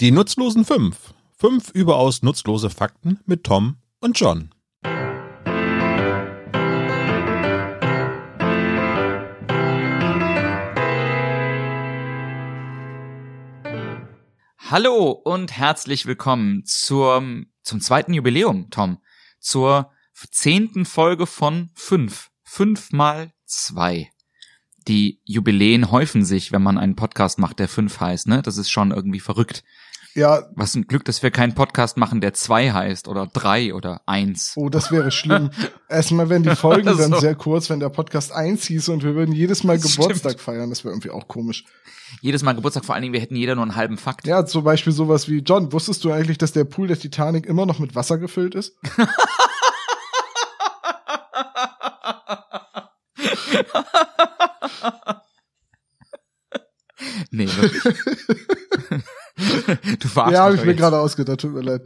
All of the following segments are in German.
Die nutzlosen fünf. Fünf überaus nutzlose Fakten mit Tom und John. Hallo und herzlich willkommen zur, zum zweiten Jubiläum, Tom. Zur zehnten Folge von fünf. Fünf mal zwei. Die Jubiläen häufen sich, wenn man einen Podcast macht, der fünf heißt, ne? Das ist schon irgendwie verrückt. Ja, Was ein Glück, dass wir keinen Podcast machen, der zwei heißt oder drei oder eins. oh, das wäre schlimm. Erstmal wären die Folgen dann So. sehr kurz, wenn der Podcast eins hieß und wir würden jedes Mal Das Geburtstag stimmt. feiern. Das wäre irgendwie auch komisch. Jedes Mal Geburtstag, vor allen Dingen, wir hätten jeder nur einen halben Fakt. Ja, zum Beispiel sowas wie, John, wusstest du eigentlich, dass der Pool der Titanic immer noch mit Wasser gefüllt ist? Nee, wirklich. du verarschst ja, habe mich ich mir gerade ausgedacht, tut mir leid.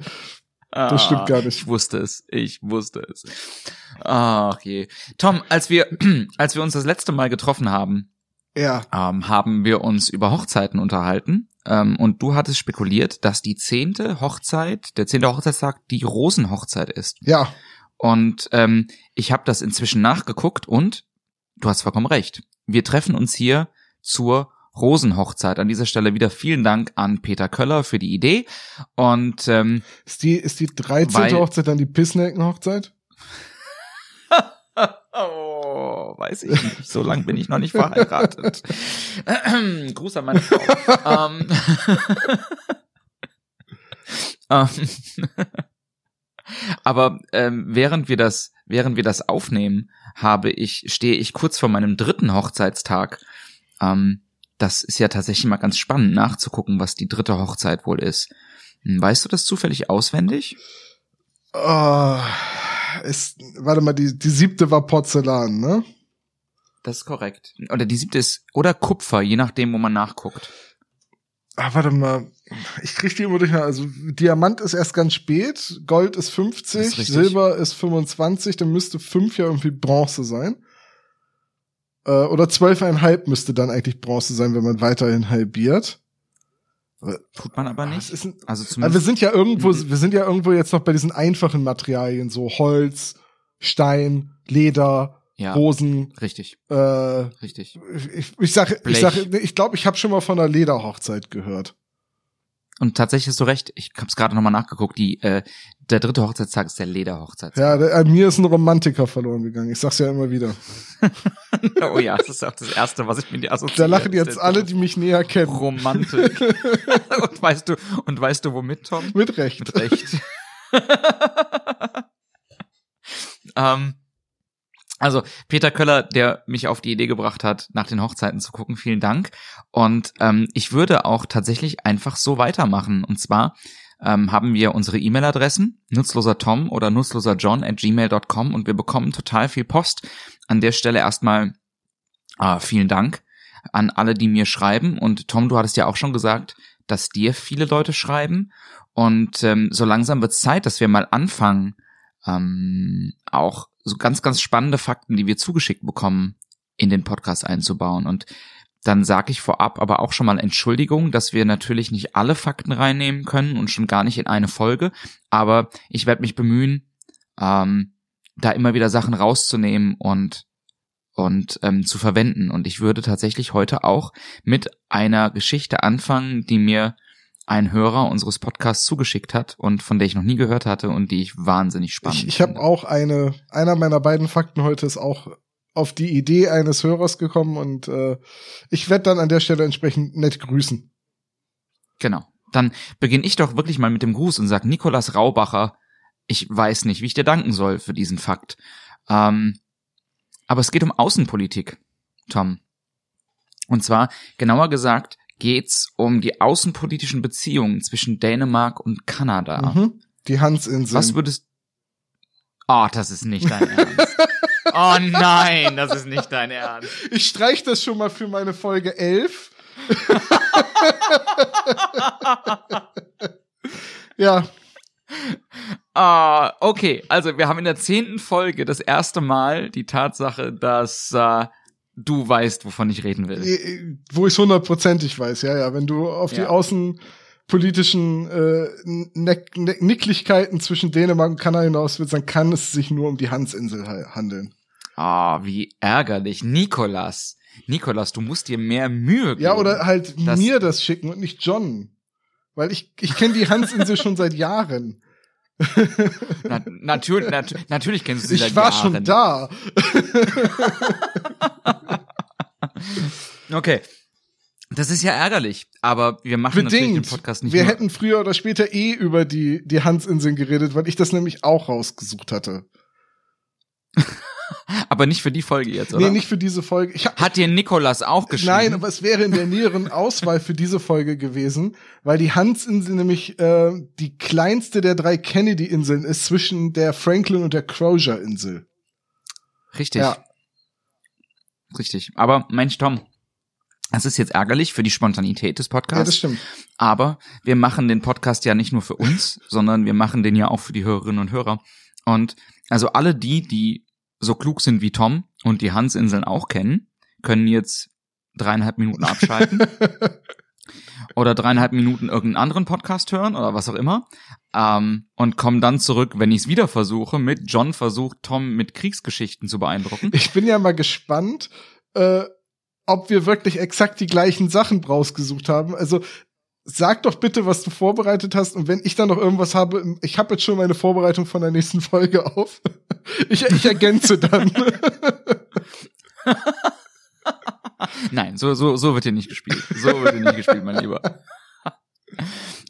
Ah, Das stimmt gar nicht. Ich wusste es. Ich wusste es. Ach je. Tom, als wir, als wir uns das letzte Mal getroffen haben, Ja, ähm, haben wir uns über Hochzeiten unterhalten. Ähm, und du hattest spekuliert, dass die zehnte Hochzeit, der zehnte Hochzeitstag, die Rosenhochzeit ist. ja, Und ähm, ich habe das inzwischen nachgeguckt und du hast vollkommen recht. Wir treffen uns hier zur Rosenhochzeit. An dieser Stelle wieder vielen Dank an Peter Köller für die Idee. Und ähm, ist die, ist die 13. Weil- Hochzeit dann die Pissnelken-Hochzeit? Oh, weiß ich nicht. So lang bin ich noch nicht verheiratet. Gruß an meine Frau. ähm, ähm, Aber ähm, während wir das, während wir das aufnehmen, habe ich, stehe ich kurz vor meinem dritten Hochzeitstag. Ähm, das ist ja tatsächlich mal ganz spannend nachzugucken, was die dritte Hochzeit wohl ist. Hm, Weißt du das zufällig auswendig? Oh, ist, warte mal, die, die siebte war Porzellan, ne? Das ist korrekt. Oder die siebte ist, oder Kupfer, je nachdem, wo man nachguckt. Ah, warte mal. Ich krieg die immer durch. Also Diamant ist erst ganz spät, Gold ist 50, Das ist. Silber ist 25, dann müsste fünf ja irgendwie Bronze sein. Äh, oder zwölfeinhalb müsste dann eigentlich Bronze sein, wenn man weiterhin halbiert. Tut man aber nicht. ein, also wir zumindest. sind ja irgendwo, wir sind ja irgendwo jetzt noch bei diesen einfachen Materialien, so Holz, Stein, Leder, ja, Rosen. richtig, Äh, richtig. ich, ich sage, ich Blech. sage, ich glaube, ich habe schon mal von einer Lederhochzeit gehört. Und tatsächlich hast du recht. Ich habe es gerade nochmal nachgeguckt. Die, äh, der dritte Hochzeitstag ist der Lederhochzeitstag. Ja, der, an mir ist ein Romantiker verloren gegangen. Ich sag's ja immer wieder. oh ja, das ist auch das Erste, was ich mir die assoziiere. Da lachen jetzt alle, die mich näher kennen. Romantik. und weißt du, und weißt du womit, Tom? Mit Recht. Mit Recht. ähm, also Peter Köller, der mich auf die Idee gebracht hat, nach den Hochzeiten zu gucken, vielen Dank. Und ähm, ich würde auch tatsächlich einfach so weitermachen. Und zwar ähm, haben wir unsere E-Mail-Adressen, nutzloser Tom oder nutzloser John at gmail.com und wir bekommen total viel Post. An der Stelle erstmal äh, vielen Dank an alle, die mir schreiben. Und Tom, du hattest ja auch schon gesagt, dass dir viele Leute schreiben. Und ähm, so langsam wird Zeit, dass wir mal anfangen, ähm, auch so ganz, ganz spannende Fakten, die wir zugeschickt bekommen, in den Podcast einzubauen. Und dann sage ich vorab aber auch schon mal Entschuldigung, dass wir natürlich nicht alle Fakten reinnehmen können und schon gar nicht in eine Folge. Aber ich werde mich bemühen, ähm, da immer wieder Sachen rauszunehmen und und ähm, zu verwenden. Und ich würde tatsächlich heute auch mit einer Geschichte anfangen, die mir ein Hörer unseres Podcasts zugeschickt hat und von der ich noch nie gehört hatte und die ich wahnsinnig spannend Ich, ich habe auch eine, einer meiner beiden Fakten heute ist auch auf die Idee eines Hörers gekommen und äh, ich werde dann an der Stelle entsprechend nett grüßen. Genau. Dann beginne ich doch wirklich mal mit dem Gruß und sag Nikolas Raubacher, ich weiß nicht, wie ich dir danken soll für diesen Fakt. Ähm, aber es geht um Außenpolitik, Tom. Und zwar, genauer gesagt, geht's um die außenpolitischen Beziehungen zwischen Dänemark und Kanada. Mhm. Die Hansinseln. Was würdest Oh, das ist nicht dein Ernst. Oh nein, das ist nicht dein Ernst. ich streich das schon mal für meine Folge 11. ja, Ah, okay. Also wir haben in der zehnten Folge das erste Mal die Tatsache, dass äh, du weißt, wovon ich reden will. äh, wo ich hundertprozentig weiß, ja, ja. Wenn du auf die Ja. Außen, politischen äh, Neck Neck Nicklichkeiten zwischen Dänemark und Kanada hinaus wird, dann kann es sich nur um die Hansinsel handeln. Ah, oh, wie ärgerlich. Nikolas. Nikolas, du musst dir mehr Mühe geben. Ja, oder halt mir das schicken und nicht John. Weil ich, ich kenne die Hansinsel schon seit Jahren. Na, natürlich, nat natürlich kennst du sie ich war Jahren. schon da. okay. Das ist ja ärgerlich, aber wir machen natürlich den Bedingt. Podcast nicht Wir nur. hätten früher oder später eh über die, die Hansinseln geredet, weil ich das nämlich auch rausgesucht hatte. aber nicht für die Folge jetzt, oder? Nee, nicht für diese Folge. Ich hab, Hat dir Nikolas auch geschrieben? Nein, aber es wäre in der näheren Auswahl für diese Folge gewesen, weil die Hansinsel nämlich äh, die kleinste der drei Kennedy-Inseln ist zwischen der Franklin und der Crozier-Insel. Richtig. Ja. Richtig. Aber Mensch, Tom, das ist jetzt ärgerlich für die Spontanität des Ja, das Podcasts. stimmt. aber wir machen den Podcast ja nicht nur für uns, sondern wir machen den ja auch für die Hörerinnen und Hörer. Und also alle die, die so klug sind wie Tom und die Hansinseln auch kennen, können jetzt dreieinhalb Minuten abschalten oder dreieinhalb Minuten irgendeinen anderen Podcast hören oder was auch immer ähm, und kommen dann zurück, wenn ich es wieder versuche, mit John versucht, Tom mit Kriegsgeschichten zu beeindrucken. Ich bin ja mal gespannt, äh, ob wir wirklich exakt die gleichen Sachen rausgesucht haben. Also sag doch bitte, was du vorbereitet hast und wenn ich dann noch irgendwas habe, ich habe jetzt schon meine Vorbereitung von der nächsten Folge auf. Ich, ich ergänze dann. Nein, so, so, so wird hier nicht gespielt. So wird hier nicht gespielt, mein Lieber.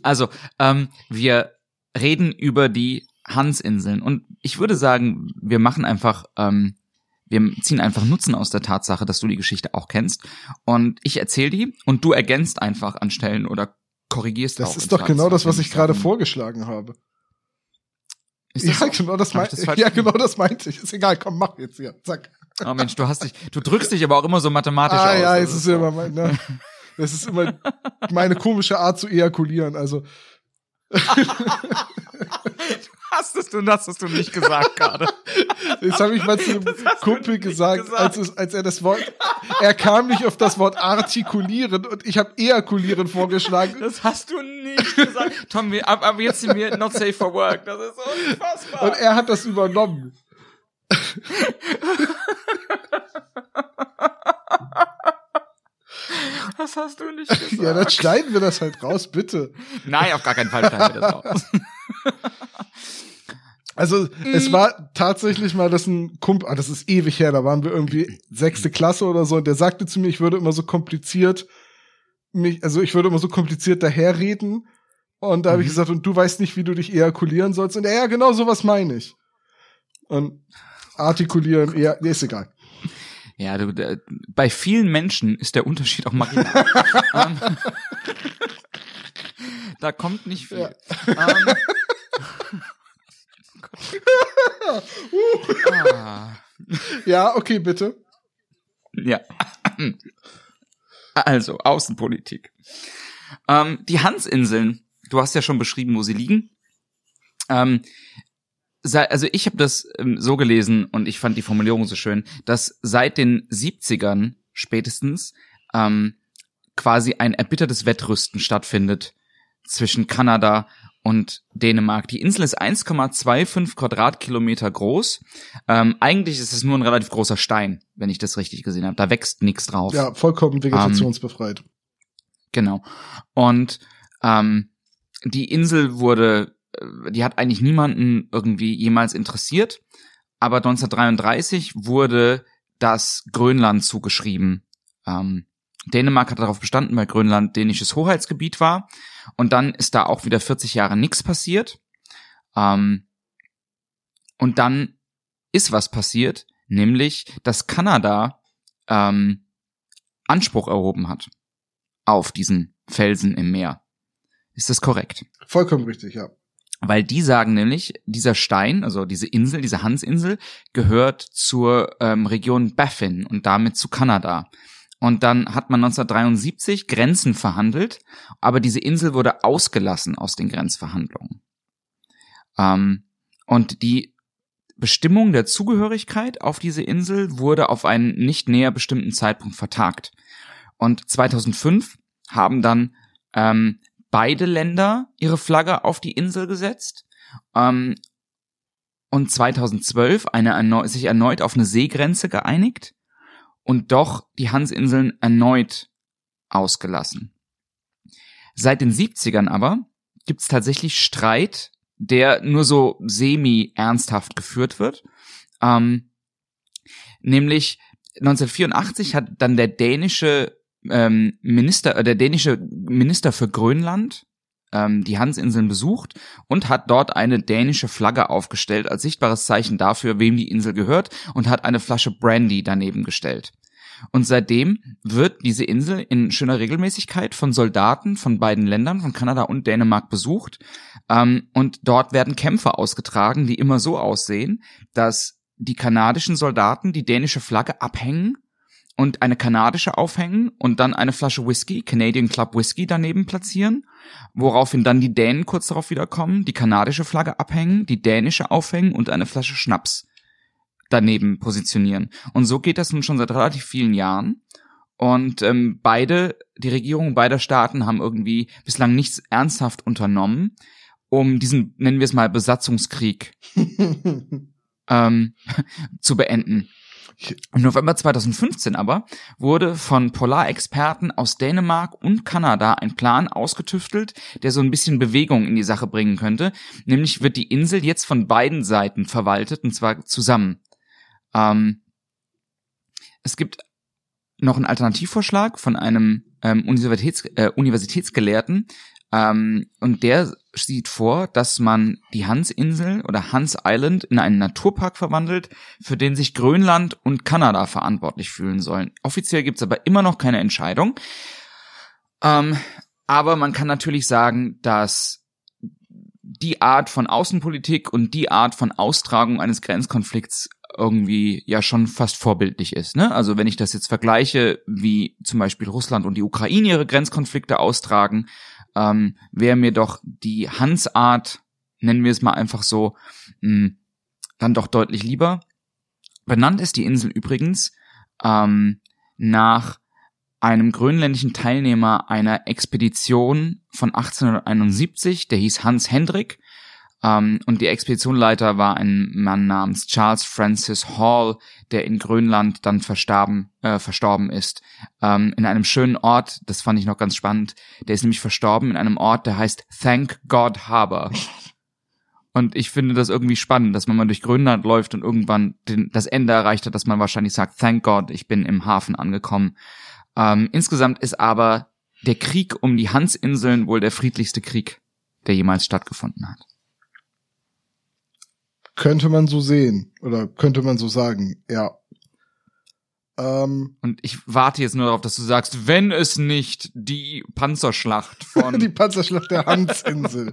Also, ähm, wir reden über die Hansinseln und ich würde sagen, wir machen einfach, ähm, wir ziehen einfach Nutzen aus der Tatsache, dass du die Geschichte auch kennst und ich erzähle die und du ergänzt einfach an Stellen oder korrigierst auch. Das ist doch genau das, was ich gerade vorgeschlagen habe. Ist das Ja, genau das meinte das Ja, genau das meinte ich. Ist egal, komm, mach jetzt hier. Zack. Oh Mensch, du hast dich, du drückst dich aber auch immer so mathematisch Ah aus. ja, Das es ist immer mein, ne? Das ist immer meine komische Art zu ejakulieren. Also hast es du, das hast du nicht gesagt gerade. Das habe ich mal zu einem Kumpel gesagt, gesagt. Als, es, als er das Wort, er kam nicht auf das Wort artikulieren und ich habe ejakulieren vorgeschlagen. Das hast du nicht gesagt. Tom, wir, ab, ab jetzt sind wir not safe for work. Das ist unfassbar. Und er hat das übernommen. das hast du nicht gesagt. Ja, dann schneiden wir das halt raus, bitte. Nein, auf gar keinen Fall schneiden wir das raus. Also es war tatsächlich mal, dass ein Kumpel, ah, das ist ewig her, da waren wir irgendwie sechste Klasse oder so, und der sagte zu mir, ich würde immer so kompliziert mich, also ich würde immer so kompliziert daherreden. Und da habe ich Mhm. gesagt, und du weißt nicht, wie du dich ejakulieren sollst. Und er, ja, genau sowas meine ich. Und artikulieren, eher, nee, ist egal. Ja, du, der, bei vielen Menschen ist der Unterschied auch marginal. Ähm, da kommt nicht viel. Ähm, Ja, okay, bitte. Ja. Also, Außenpolitik. Ähm, die Hansinseln, du hast ja schon beschrieben, wo sie liegen. Ähm, also ich habe das ähm, so gelesen und ich fand die Formulierung so schön, dass seit den 70ern spätestens ähm, quasi ein erbittertes Wettrüsten stattfindet zwischen Kanada und Dänemark. Die Insel ist 1,25 Quadratkilometer groß. Ähm, eigentlich ist es nur ein relativ großer Stein, wenn ich das richtig gesehen habe. Da wächst nichts drauf. Ja, vollkommen vegetationsbefreit. Genau. Und ähm, die Insel wurde, äh, die hat eigentlich niemanden irgendwie jemals interessiert. Aber 1933 wurde das Grönland zugeschrieben. Ähm, Dänemark hat darauf bestanden, weil Grönland dänisches Hoheitsgebiet war. Und dann ist da auch wieder 40 Jahre nichts passiert. Ähm, und dann ist was passiert, nämlich, dass Kanada ähm, Anspruch erhoben hat auf diesen Felsen im Meer. Ist das korrekt? Vollkommen richtig, ja. Weil die sagen nämlich, dieser Stein, also diese Insel, diese Hansinsel, gehört zur ähm, Region Baffin und damit zu Kanada. Und dann hat man 1973 Grenzen verhandelt, aber diese Insel wurde ausgelassen aus den Grenzverhandlungen. Ähm, und die Bestimmung der Zugehörigkeit auf diese Insel wurde auf einen nicht näher bestimmten Zeitpunkt vertagt. Und 2005 haben dann ähm, beide Länder ihre Flagge auf die Insel gesetzt. Ähm, und 2012 eine sich erneut auf eine Seegrenze geeinigt und doch die Hansinseln erneut ausgelassen. Seit den 70ern aber gibt's tatsächlich Streit, der nur so semi-ernsthaft geführt wird. Ähm, nämlich 1984 hat dann der dänische ähm, Minister, äh, der dänische Minister für Grönland ähm, die Hansinseln besucht und hat dort eine dänische Flagge aufgestellt als sichtbares Zeichen dafür, wem die Insel gehört und hat eine Flasche Brandy daneben gestellt. Und seitdem wird diese Insel in schöner Regelmäßigkeit von Soldaten von beiden Ländern, von Kanada und Dänemark besucht. Ähm, und dort werden Kämpfe ausgetragen, die immer so aussehen, dass die kanadischen Soldaten die dänische Flagge abhängen und eine kanadische aufhängen und dann eine Flasche Whisky, Canadian Club Whisky daneben platzieren, woraufhin dann die Dänen kurz darauf wiederkommen, die kanadische Flagge abhängen, die dänische aufhängen und eine Flasche Schnaps daneben positionieren. Und so geht das nun schon seit relativ vielen Jahren. Und ähm, beide, die Regierungen beider Staaten haben irgendwie bislang nichts ernsthaft unternommen, um diesen, nennen wir es mal, Besatzungskrieg ähm, zu beenden. Im November 2015 aber wurde von Polarexperten aus Dänemark und Kanada ein Plan ausgetüftelt, der so ein bisschen Bewegung in die Sache bringen könnte. Nämlich wird die Insel jetzt von beiden Seiten verwaltet und zwar zusammen. Ähm, es gibt noch einen Alternativvorschlag von einem ähm, Universitäts äh, Universitätsgelehrten, ähm, und der sieht vor, dass man die Hansinsel oder Hans Island in einen Naturpark verwandelt, für den sich Grönland und Kanada verantwortlich fühlen sollen. Offiziell gibt's aber immer noch keine Entscheidung. Ähm, aber man kann natürlich sagen, dass die Art von Außenpolitik und die Art von Austragung eines Grenzkonflikts irgendwie ja schon fast vorbildlich ist. Ne? Also wenn ich das jetzt vergleiche, wie zum Beispiel Russland und die Ukraine ihre Grenzkonflikte austragen, ähm, wäre mir doch die Hansart, nennen wir es mal einfach so, mh, dann doch deutlich lieber. Benannt ist die Insel übrigens ähm, nach einem grönländischen Teilnehmer einer Expedition von 1871, der hieß Hans Hendrik. Ähm, und die Expeditionleiter war ein Mann namens Charles Francis Hall, der in Grönland dann verstarben, äh, verstorben ist. Ähm, in einem schönen Ort, das fand ich noch ganz spannend, der ist nämlich verstorben in einem Ort, der heißt Thank God Harbor. Und ich finde das irgendwie spannend, dass man mal durch Grönland läuft und irgendwann den, das Ende erreicht hat, dass man wahrscheinlich sagt, Thank God, ich bin im Hafen angekommen. Ähm, insgesamt ist aber der Krieg um die Hansinseln wohl der friedlichste Krieg, der jemals stattgefunden hat. Könnte man so sehen oder könnte man so sagen, ja. Ähm, und ich warte jetzt nur darauf, dass du sagst, wenn es nicht die Panzerschlacht von die Panzerschlacht der Hansinsel.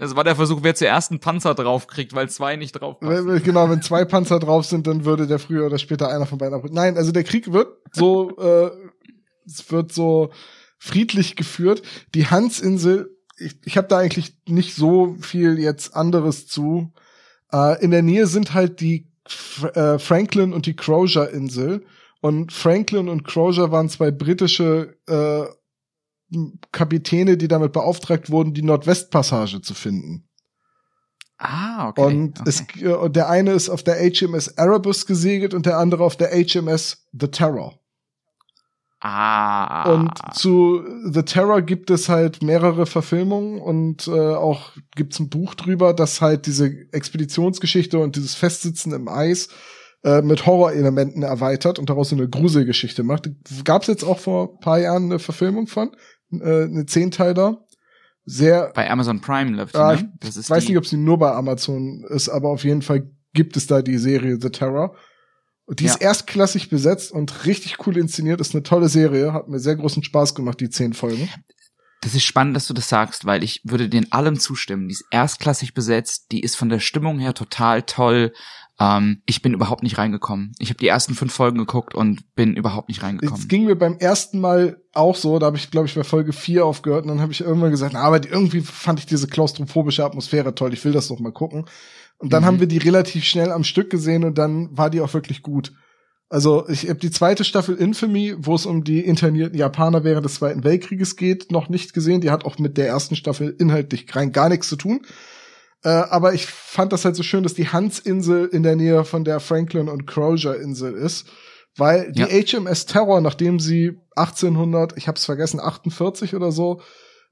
das war der Versuch, wer zuerst einen Panzer draufkriegt, weil zwei nicht drauf passen. Genau, wenn zwei Panzer drauf sind, dann würde der früher oder später einer von beiden abrücken. Nein, also der Krieg wird so, äh, es wird so friedlich geführt. Die Hansinsel ich, ich habe da eigentlich nicht so viel jetzt anderes zu. Äh, in der Nähe sind halt die äh, Franklin und die Crozier Insel. Und Franklin und Crozier waren zwei britische äh, Kapitäne, die damit beauftragt wurden, die Nordwestpassage zu finden. Ah, okay. Und okay. Es, äh, der eine ist auf der HMS Erebus gesegelt und der andere auf der HMS The Terror. Ah. Und zu The Terror gibt es halt mehrere Verfilmungen und äh, auch gibt's ein Buch drüber, das halt diese Expeditionsgeschichte und dieses Festsitzen im Eis äh, mit Horrorelementen erweitert und daraus so eine Gruselgeschichte macht. Gab's jetzt auch vor ein paar Jahren eine Verfilmung von, äh, eine Zehnteiler. Sehr. Bei Amazon Prime läuft die, ne? Das ist ich weiß nicht, ob sie nur bei Amazon ist, aber auf jeden Fall gibt es da die Serie The Terror. Und die ja. ist erstklassig besetzt und richtig cool inszeniert. Ist eine tolle Serie. Hat mir sehr großen Spaß gemacht, die zehn Folgen. Das ist spannend, dass du das sagst, weil ich würde den allem zustimmen. Die ist erstklassig besetzt, die ist von der Stimmung her total toll. Ähm, ich bin überhaupt nicht reingekommen. Ich habe die ersten fünf Folgen geguckt und bin überhaupt nicht reingekommen. Es ging mir beim ersten Mal auch so, da habe ich, glaube ich, bei Folge vier aufgehört und dann habe ich irgendwann gesagt, na, aber irgendwie fand ich diese klaustrophobische Atmosphäre toll, ich will das doch mal gucken. Und dann mhm. haben wir die relativ schnell am Stück gesehen und dann war die auch wirklich gut. Also ich habe die zweite Staffel Infamy, wo es um die internierten Japaner während des Zweiten Weltkrieges geht, noch nicht gesehen. Die hat auch mit der ersten Staffel inhaltlich rein gar nichts zu tun. Äh, aber ich fand das halt so schön, dass die Hans-Insel in der Nähe von der Franklin- und Crozier-Insel ist. Weil die Ja. HMS Terror, nachdem sie 1800, ich hab's vergessen, 48 oder so,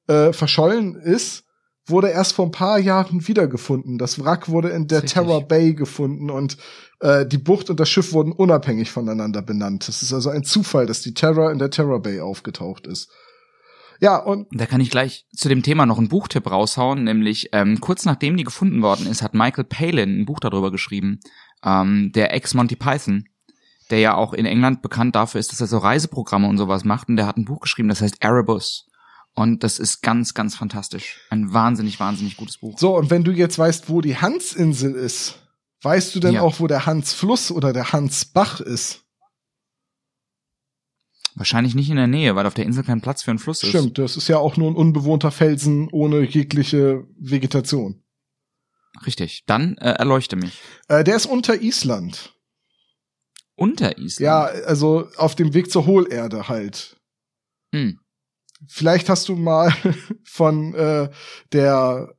äh, verschollen ist, wurde erst vor ein paar Jahren wiedergefunden. Das Wrack wurde in der. Terror Bay gefunden und äh, die Bucht und das Schiff wurden unabhängig voneinander benannt. Es ist also ein Zufall, dass die Terror in der Terror Bay aufgetaucht ist. Ja, und Da kann ich gleich zu dem Thema noch einen Buchtipp raushauen, nämlich ähm, kurz nachdem die gefunden worden ist, hat Michael Palin ein Buch darüber geschrieben, ähm, der Ex-Monty Python, der ja auch in England bekannt dafür ist, dass er so Reiseprogramme und sowas macht und der hat ein Buch geschrieben, das heißt Erebus. Und das ist ganz, ganz fantastisch. Ein wahnsinnig, wahnsinnig gutes Buch. so, und wenn du jetzt weißt, wo die Hansinsel ist, weißt du denn Ja. auch, wo der Hansfluss oder der Hansbach ist? Wahrscheinlich nicht in der Nähe, weil auf der Insel kein Platz für einen Fluss ist. Stimmt, das ist ja auch nur ein unbewohnter Felsen ohne jegliche Vegetation. Richtig. Dann äh, erleuchte mich. Äh, der ist unter Island. Unter Island. Ja, also auf dem Weg zur Hohlerde halt. Hm. Vielleicht hast du mal von äh, der,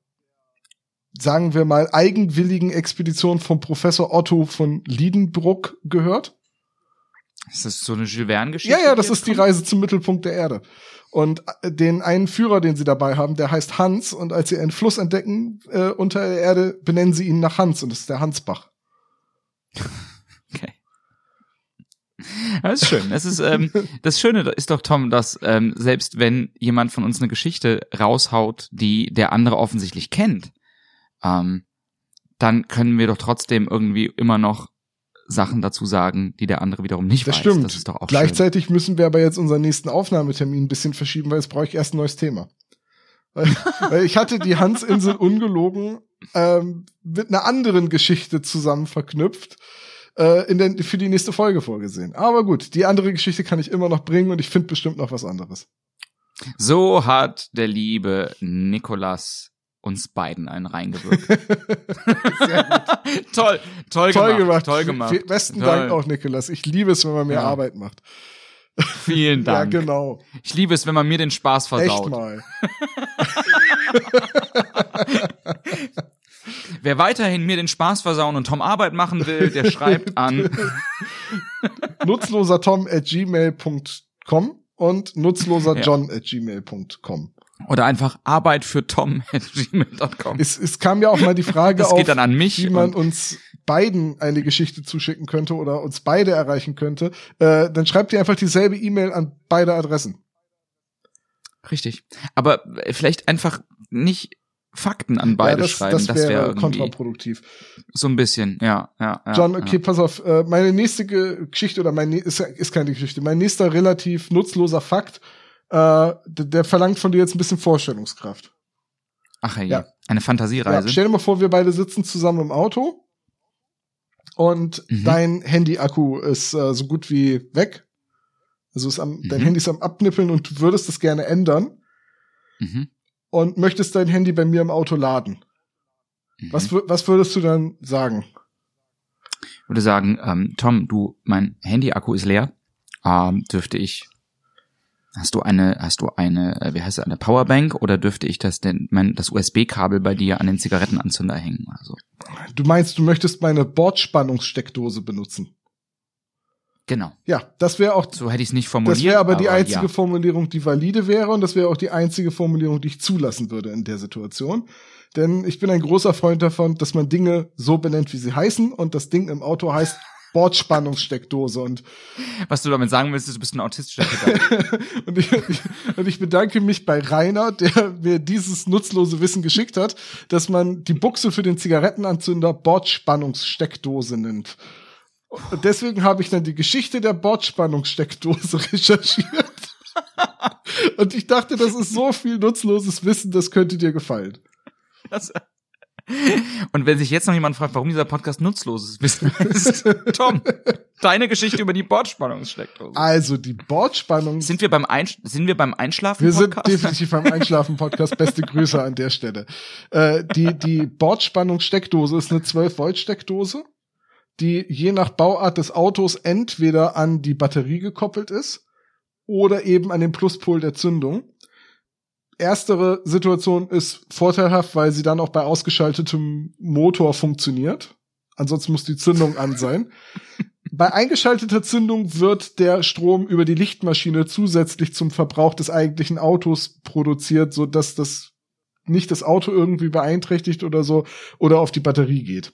sagen wir mal, eigenwilligen Expedition von Professor Otto von Liedenbruck gehört? Ist das so eine Jules Verne-Geschichte? Ja, ja, das ist die? Reise zum Mittelpunkt der Erde. Und äh, den einen Führer, den sie dabei haben, der heißt Hans. Und als sie einen Fluss entdecken äh, unter der Erde, benennen sie ihn nach Hans. Und das ist der Hansbach. Das ist schön. Das ist ähm, das Schöne ist doch Tom, dass ähm, selbst wenn jemand von uns eine Geschichte raushaut, die der andere offensichtlich kennt, ähm, dann können wir doch trotzdem irgendwie immer noch Sachen dazu sagen, die der andere wiederum nicht Das weiß. stimmt. Das ist doch auch Gleichzeitig müssen wir aber jetzt unseren nächsten Aufnahmetermin ein bisschen verschieben, weil jetzt brauche ich erst ein neues Thema. Weil, weil ich hatte die Hansinsel ungelogen ähm, mit einer anderen Geschichte zusammen verknüpft, äh, in der, für die nächste Folge vorgesehen. Aber gut, die andere Geschichte kann ich immer noch bringen und ich finde bestimmt noch was anderes. So hat der liebe Nikolas uns beiden einen reingewirkt. Sehr gut. toll, toll, Toll gemacht. gemacht, toll gemacht. Besten Toll. Dank auch, Nikolas. Ich liebe es, wenn man mehr Ja. Arbeit macht. Vielen Dank. Ja, genau. Ich liebe es, wenn man mir den Spaß versaut. Echt mal. Wer weiterhin mir den Spaß versauen und Tom Arbeit machen will, der schreibt an. Nutzlosertom at gmail.com und nutzloserjohn at gmail.com. Oder einfach Arbeit für Tom at gmail.com. Es, es kam ja auch mal die Frage auf, geht dann an mich. wie man uns beiden eine Geschichte zuschicken könnte oder uns beide erreichen könnte. Äh, dann schreibt ihr einfach dieselbe E-Mail an beide Adressen. Richtig. Aber vielleicht einfach nicht Fakten an beide ja, das, schreiben. das Das, wäre wäre kontraproduktiv. so ein bisschen, ja, ja. ja John, okay, Ja. pass auf. Äh, meine nächste Ge- Geschichte oder mein nä- ist, ist keine Geschichte. Mein nächster relativ nutzloser Fakt, äh, der, der verlangt von dir jetzt ein bisschen Vorstellungskraft. Ach ja, Ja. eine Ja, Fantasiereise. stell dir mal vor, wir beide sitzen zusammen im Auto und Mhm. dein Handy-Akku ist äh, so gut wie weg. Also ist am, dein Mhm. Handy ist am Abnippeln und du würdest das gerne ändern mhm. Und möchtest dein Handy bei mir im Auto laden. Mhm. Was, was würdest du dann sagen? Ich würde sagen, ähm, Tom, du, mein Handy-Akku ist leer. Ähm, dürfte ich, hast du eine, hast du eine, äh, wie heißt es, eine Powerbank oder dürfte ich das denn, mein, das USB-Kabel bei dir an den Zigarettenanzünder hängen? Also, Du meinst, du möchtest meine Bordspannungssteckdose benutzen. Genau. Ja, das wäre auch So hätte ich es nicht formuliert. Das wäre aber die einzige ja. Formulierung, die valide wäre und das wäre auch die einzige Formulierung, die ich zulassen würde in der Situation. Denn ich bin ein großer Freund davon, dass man Dinge so benennt, wie sie heißen und das Ding im Auto heißt Bordspannungssteckdose und, Was du damit sagen willst, ist, du bist ein autistischer und, ich, ich, und ich bedanke mich bei Rainer, der mir dieses nutzlose Wissen geschickt hat, dass man die Buchse für den Zigarettenanzünder Bordspannungssteckdose nennt. Und deswegen habe ich dann die Geschichte der Bordspannungssteckdose recherchiert. Und ich dachte, das ist so viel nutzloses Wissen, das könnte dir gefallen. Das- Und wenn sich jetzt noch jemand fragt, warum dieser Podcast nutzloses Wissen ist, Tom, deine Geschichte über die Bordspannungssteckdose. Also die Bordspannung. Sind wir beim, Einsch sind wir beim Einschlafen? Wir sind definitiv beim Einschlafen-Podcast. Beste Grüße an der Stelle. Äh, die die Bordspannungssteckdose ist eine 12-Volt-Steckdose, die je nach Bauart des Autos entweder an die Batterie gekoppelt ist oder eben an den Pluspol der Zündung. Erstere Situation ist vorteilhaft, weil sie dann auch bei ausgeschaltetem Motor funktioniert. Ansonsten muss die Zündung an sein. Bei eingeschalteter Zündung wird der Strom über die Lichtmaschine zusätzlich zum Verbrauch des eigentlichen Autos produziert, so dass das nicht das Auto irgendwie beeinträchtigt oder so oder auf die Batterie geht.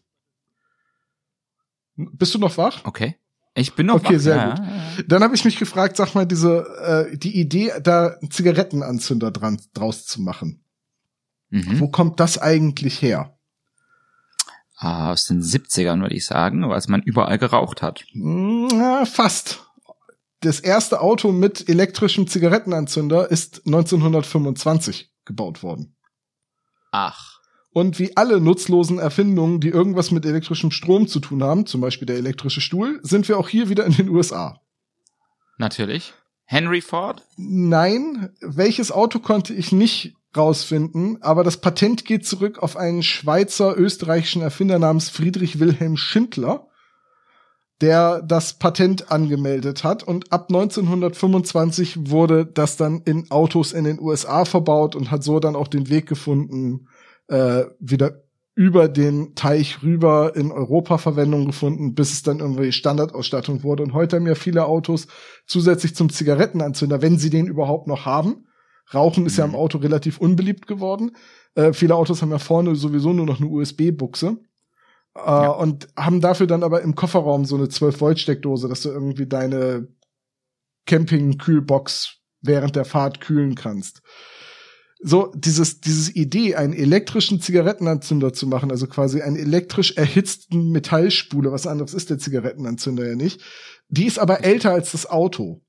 Bist du noch wach? Okay. Ich bin noch Okay, wach. sehr ja, gut. ja, ja. Dann habe ich mich gefragt, sag mal, diese äh, die Idee, da einen Zigarettenanzünder dran draus zu machen. Mhm. Wo kommt das eigentlich her? Ah, aus den 70ern, würde ich sagen, weil es man überall geraucht hat. Na, fast. Das erste Auto mit elektrischem Zigarettenanzünder ist 1925 gebaut worden. Ach. Und wie alle nutzlosen Erfindungen, die irgendwas mit elektrischem Strom zu tun haben, zum Beispiel der elektrische Stuhl, sind wir auch hier wieder in den USA. Natürlich. Henry Ford? Nein, welches Auto konnte ich nicht rausfinden, aber das Patent geht zurück auf einen Schweizer österreichischen Erfinder namens Friedrich Wilhelm Schindler, der das Patent angemeldet hat und ab 1925 wurde das dann in Autos in den USA verbaut und hat so dann auch den Weg gefunden, äh, wieder über den Teich rüber in Europa Verwendung gefunden, bis es dann irgendwie Standardausstattung wurde. Und heute haben ja viele Autos zusätzlich zum Zigarettenanzünder, wenn sie den überhaupt noch haben. Rauchen ist ja im Auto relativ unbeliebt geworden. Äh, viele Autos haben ja vorne sowieso nur noch eine USB-Buchse. Äh, Ja. Und haben dafür dann aber im Kofferraum so eine 12-Volt-Steckdose, dass du irgendwie deine Camping-Kühlbox während der Fahrt kühlen kannst. So, dieses, dieses Idee, einen elektrischen Zigarettenanzünder zu machen, also quasi einen elektrisch erhitzten Metallspule, was anderes ist der Zigarettenanzünder ja nicht, die ist aber älter als das Auto.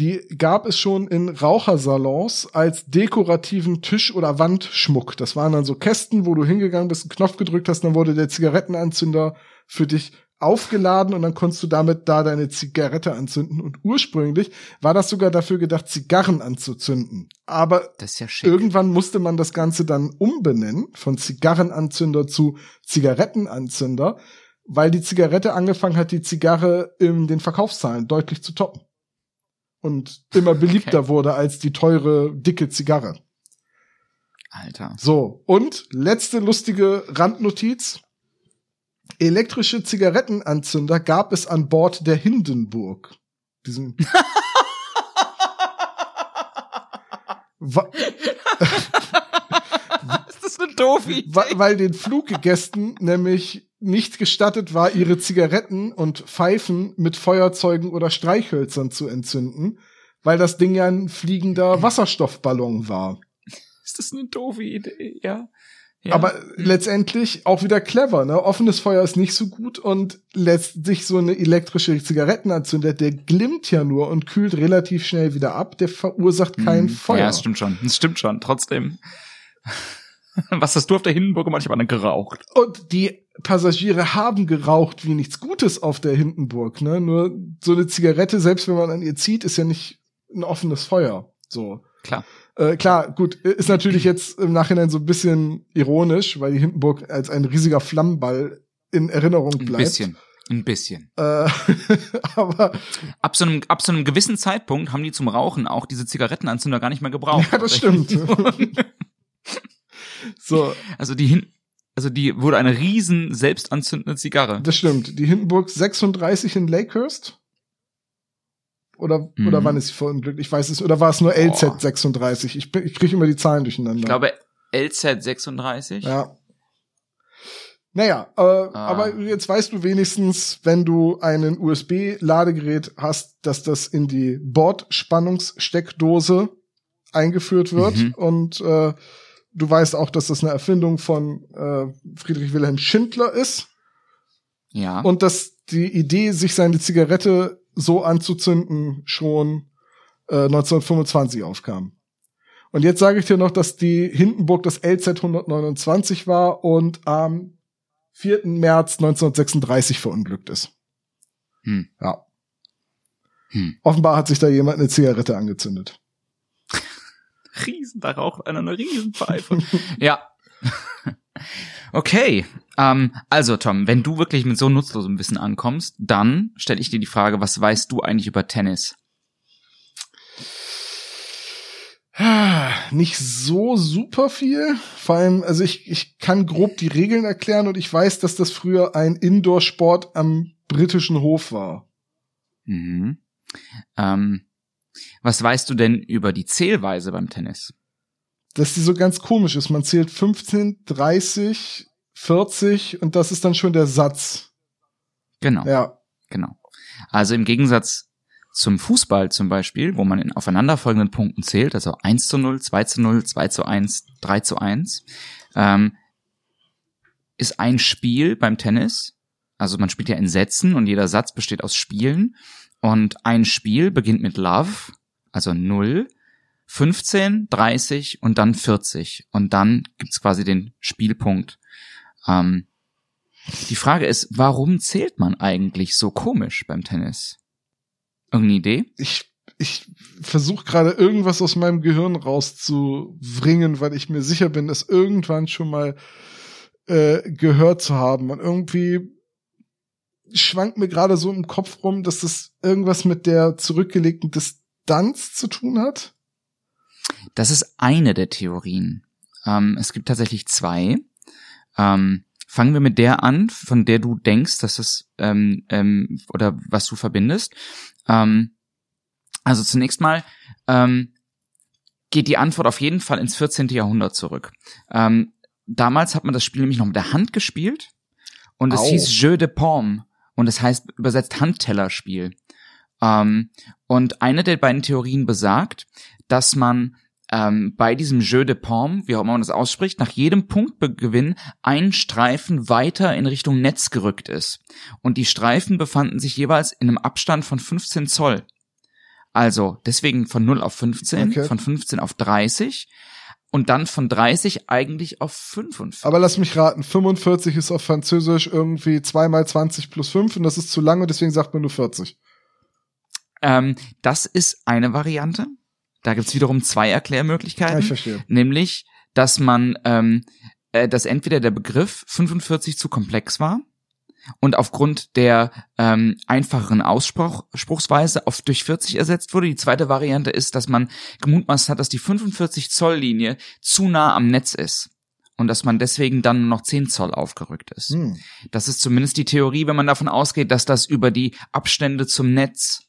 Die gab es schon in Rauchersalons als dekorativen Tisch- oder Wandschmuck. Das waren dann so Kästen, wo du hingegangen bist, einen Knopf gedrückt hast, dann wurde der Zigarettenanzünder für dich aufgeladen und dann konntest du damit da deine Zigarette anzünden. Und ursprünglich war das sogar dafür gedacht, Zigarren anzuzünden. Aber ja irgendwann musste man das Ganze dann umbenennen von Zigarrenanzünder zu Zigarettenanzünder, weil die Zigarette angefangen hat, die Zigarre in den Verkaufszahlen deutlich zu toppen. Und immer beliebter Okay. wurde als die teure, dicke Zigarre. Alter. So, und letzte lustige Randnotiz. Elektrische Zigarettenanzünder gab es an Bord der Hindenburg. Diesem Wa ist das eine doofe wa weil den Fluggästen nämlich nicht gestattet war, ihre Zigaretten und Pfeifen mit Feuerzeugen oder Streichhölzern zu entzünden, weil das Ding ja ein fliegender Wasserstoffballon war. Ist das eine doofe Idee? Ja. Ja. Aber letztendlich auch wieder clever, ne? Offenes Feuer ist nicht so gut und lässt sich so eine elektrische Zigarettenanzünder, der glimmt ja nur und kühlt relativ schnell wieder ab, der verursacht kein Hm, Feuer. Ja, das stimmt schon. Das stimmt schon. Trotzdem. Was hast du auf der Hindenburg gemacht? Ich habe dann geraucht. Und die Passagiere haben geraucht wie nichts Gutes auf der Hindenburg, ne? Nur so eine Zigarette, selbst wenn man an ihr zieht, ist ja nicht ein offenes Feuer. So. Klar. Äh, klar, gut, ist natürlich jetzt im Nachhinein so ein bisschen ironisch, weil die Hindenburg als ein riesiger Flammenball in Erinnerung Ein bleibt. bisschen. Ein bisschen. Äh, aber Ab so, einem, ab so einem gewissen Zeitpunkt haben die zum Rauchen auch diese Zigarettenanzünder gar nicht mehr gebraucht. ja, das stimmt. so, Also die hin, also die wurde eine riesen selbstanzündende Zigarre. das stimmt. Die Hindenburg 36 in Lakehurst? Oder, Mhm. oder wann ist sie verunglückt? Ich weiß es, oder war es nur LZ 36? Ich, ich kriege immer die Zahlen durcheinander. Ich glaube LZ 36. Ja. Naja, äh, Ah. aber jetzt weißt du wenigstens, wenn du einen USB-Ladegerät hast, dass das in die Bordspannungssteckdose eingeführt wird Mhm. und äh, du weißt auch, dass das eine Erfindung von äh, Friedrich Wilhelm Schindler ist Ja. und dass die Idee, sich seine Zigarette so anzuzünden, schon äh, 1925 aufkam. Und jetzt sage ich dir noch, dass die Hindenburg das LZ 129 war und am 4. März 1936 verunglückt ist. Hm. Ja. Hm. Offenbar hat sich da jemand eine Zigarette angezündet. Riesen, da raucht einer eine Riesenpfeife. ja. Okay, ähm, also Tom, wenn du wirklich mit so nutzlosem Wissen ankommst, dann stelle ich dir die Frage, was weißt du eigentlich über Tennis? Nicht so super viel. Vor allem, also ich, ich kann grob die Regeln erklären und ich weiß, dass das früher ein Indoor-Sport am britischen Hof war. Mhm. Ähm, was weißt du denn über die Zählweise beim Tennis? Dass die so ganz komisch ist. Man zählt 15, 30, 40 und das ist dann schon der Satz. Genau. Ja. Genau. Also im Gegensatz zum Fußball zum Beispiel, wo man in aufeinanderfolgenden Punkten zählt, also 1 zu 0, 2 zu 0, 2 zu 1, 3 zu 1, ähm, ist ein Spiel beim Tennis, also man spielt ja in Sätzen und jeder Satz besteht aus Spielen und ein Spiel beginnt mit Love, also 0, 15, 30 und dann 40 und dann gibt's quasi den Spielpunkt. Ähm, die Frage ist, warum zählt man eigentlich so komisch beim Tennis? Irgendeine Idee? Ich, ich versuche gerade irgendwas aus meinem Gehirn rauszubringen, weil ich mir sicher bin, das irgendwann schon mal äh, gehört zu haben. Und irgendwie schwankt mir gerade so im Kopf rum, dass das irgendwas mit der zurückgelegten Distanz zu tun hat. Das ist eine der Theorien. Ähm, es gibt tatsächlich zwei. Ähm, fangen wir mit der an, von der du denkst, dass es ähm, ähm, oder was du verbindest. Ähm, also zunächst mal ähm, geht die Antwort auf jeden Fall ins 14. Jahrhundert zurück. Ähm, damals hat man das Spiel nämlich noch mit der Hand gespielt und es Au. hieß Jeu de Paume und es heißt übersetzt Handtellerspiel. Ähm, und eine der beiden Theorien besagt, dass man ähm, bei diesem Jeu de Paume, wie auch immer man das ausspricht, nach jedem Punktgewinn ein Streifen weiter in Richtung Netz gerückt ist. Und die Streifen befanden sich jeweils in einem Abstand von 15 Zoll. Also deswegen von 0 auf 15, Okay. von 15 auf 30 und dann von 30 eigentlich auf 45. Aber lass mich raten, 45 ist auf Französisch irgendwie 2 mal 20 plus 5 und das ist zu lang und deswegen sagt man nur 40. Ähm, das ist eine Variante. Da gibt's wiederum zwei Erklärmöglichkeiten. Ja, ich verstehe. nämlich, dass man, ähm, äh, dass entweder der Begriff 45 zu komplex war und aufgrund der ähm, einfacheren Ausspruchsweise auf durch 40 ersetzt wurde. Die zweite Variante ist, dass man gemutmaßt hat, dass die 45 Zoll Linie zu nah am Netz ist und dass man deswegen dann nur noch 10 Zoll aufgerückt ist. Hm. Das ist zumindest die Theorie, wenn man davon ausgeht, dass das über die Abstände zum Netz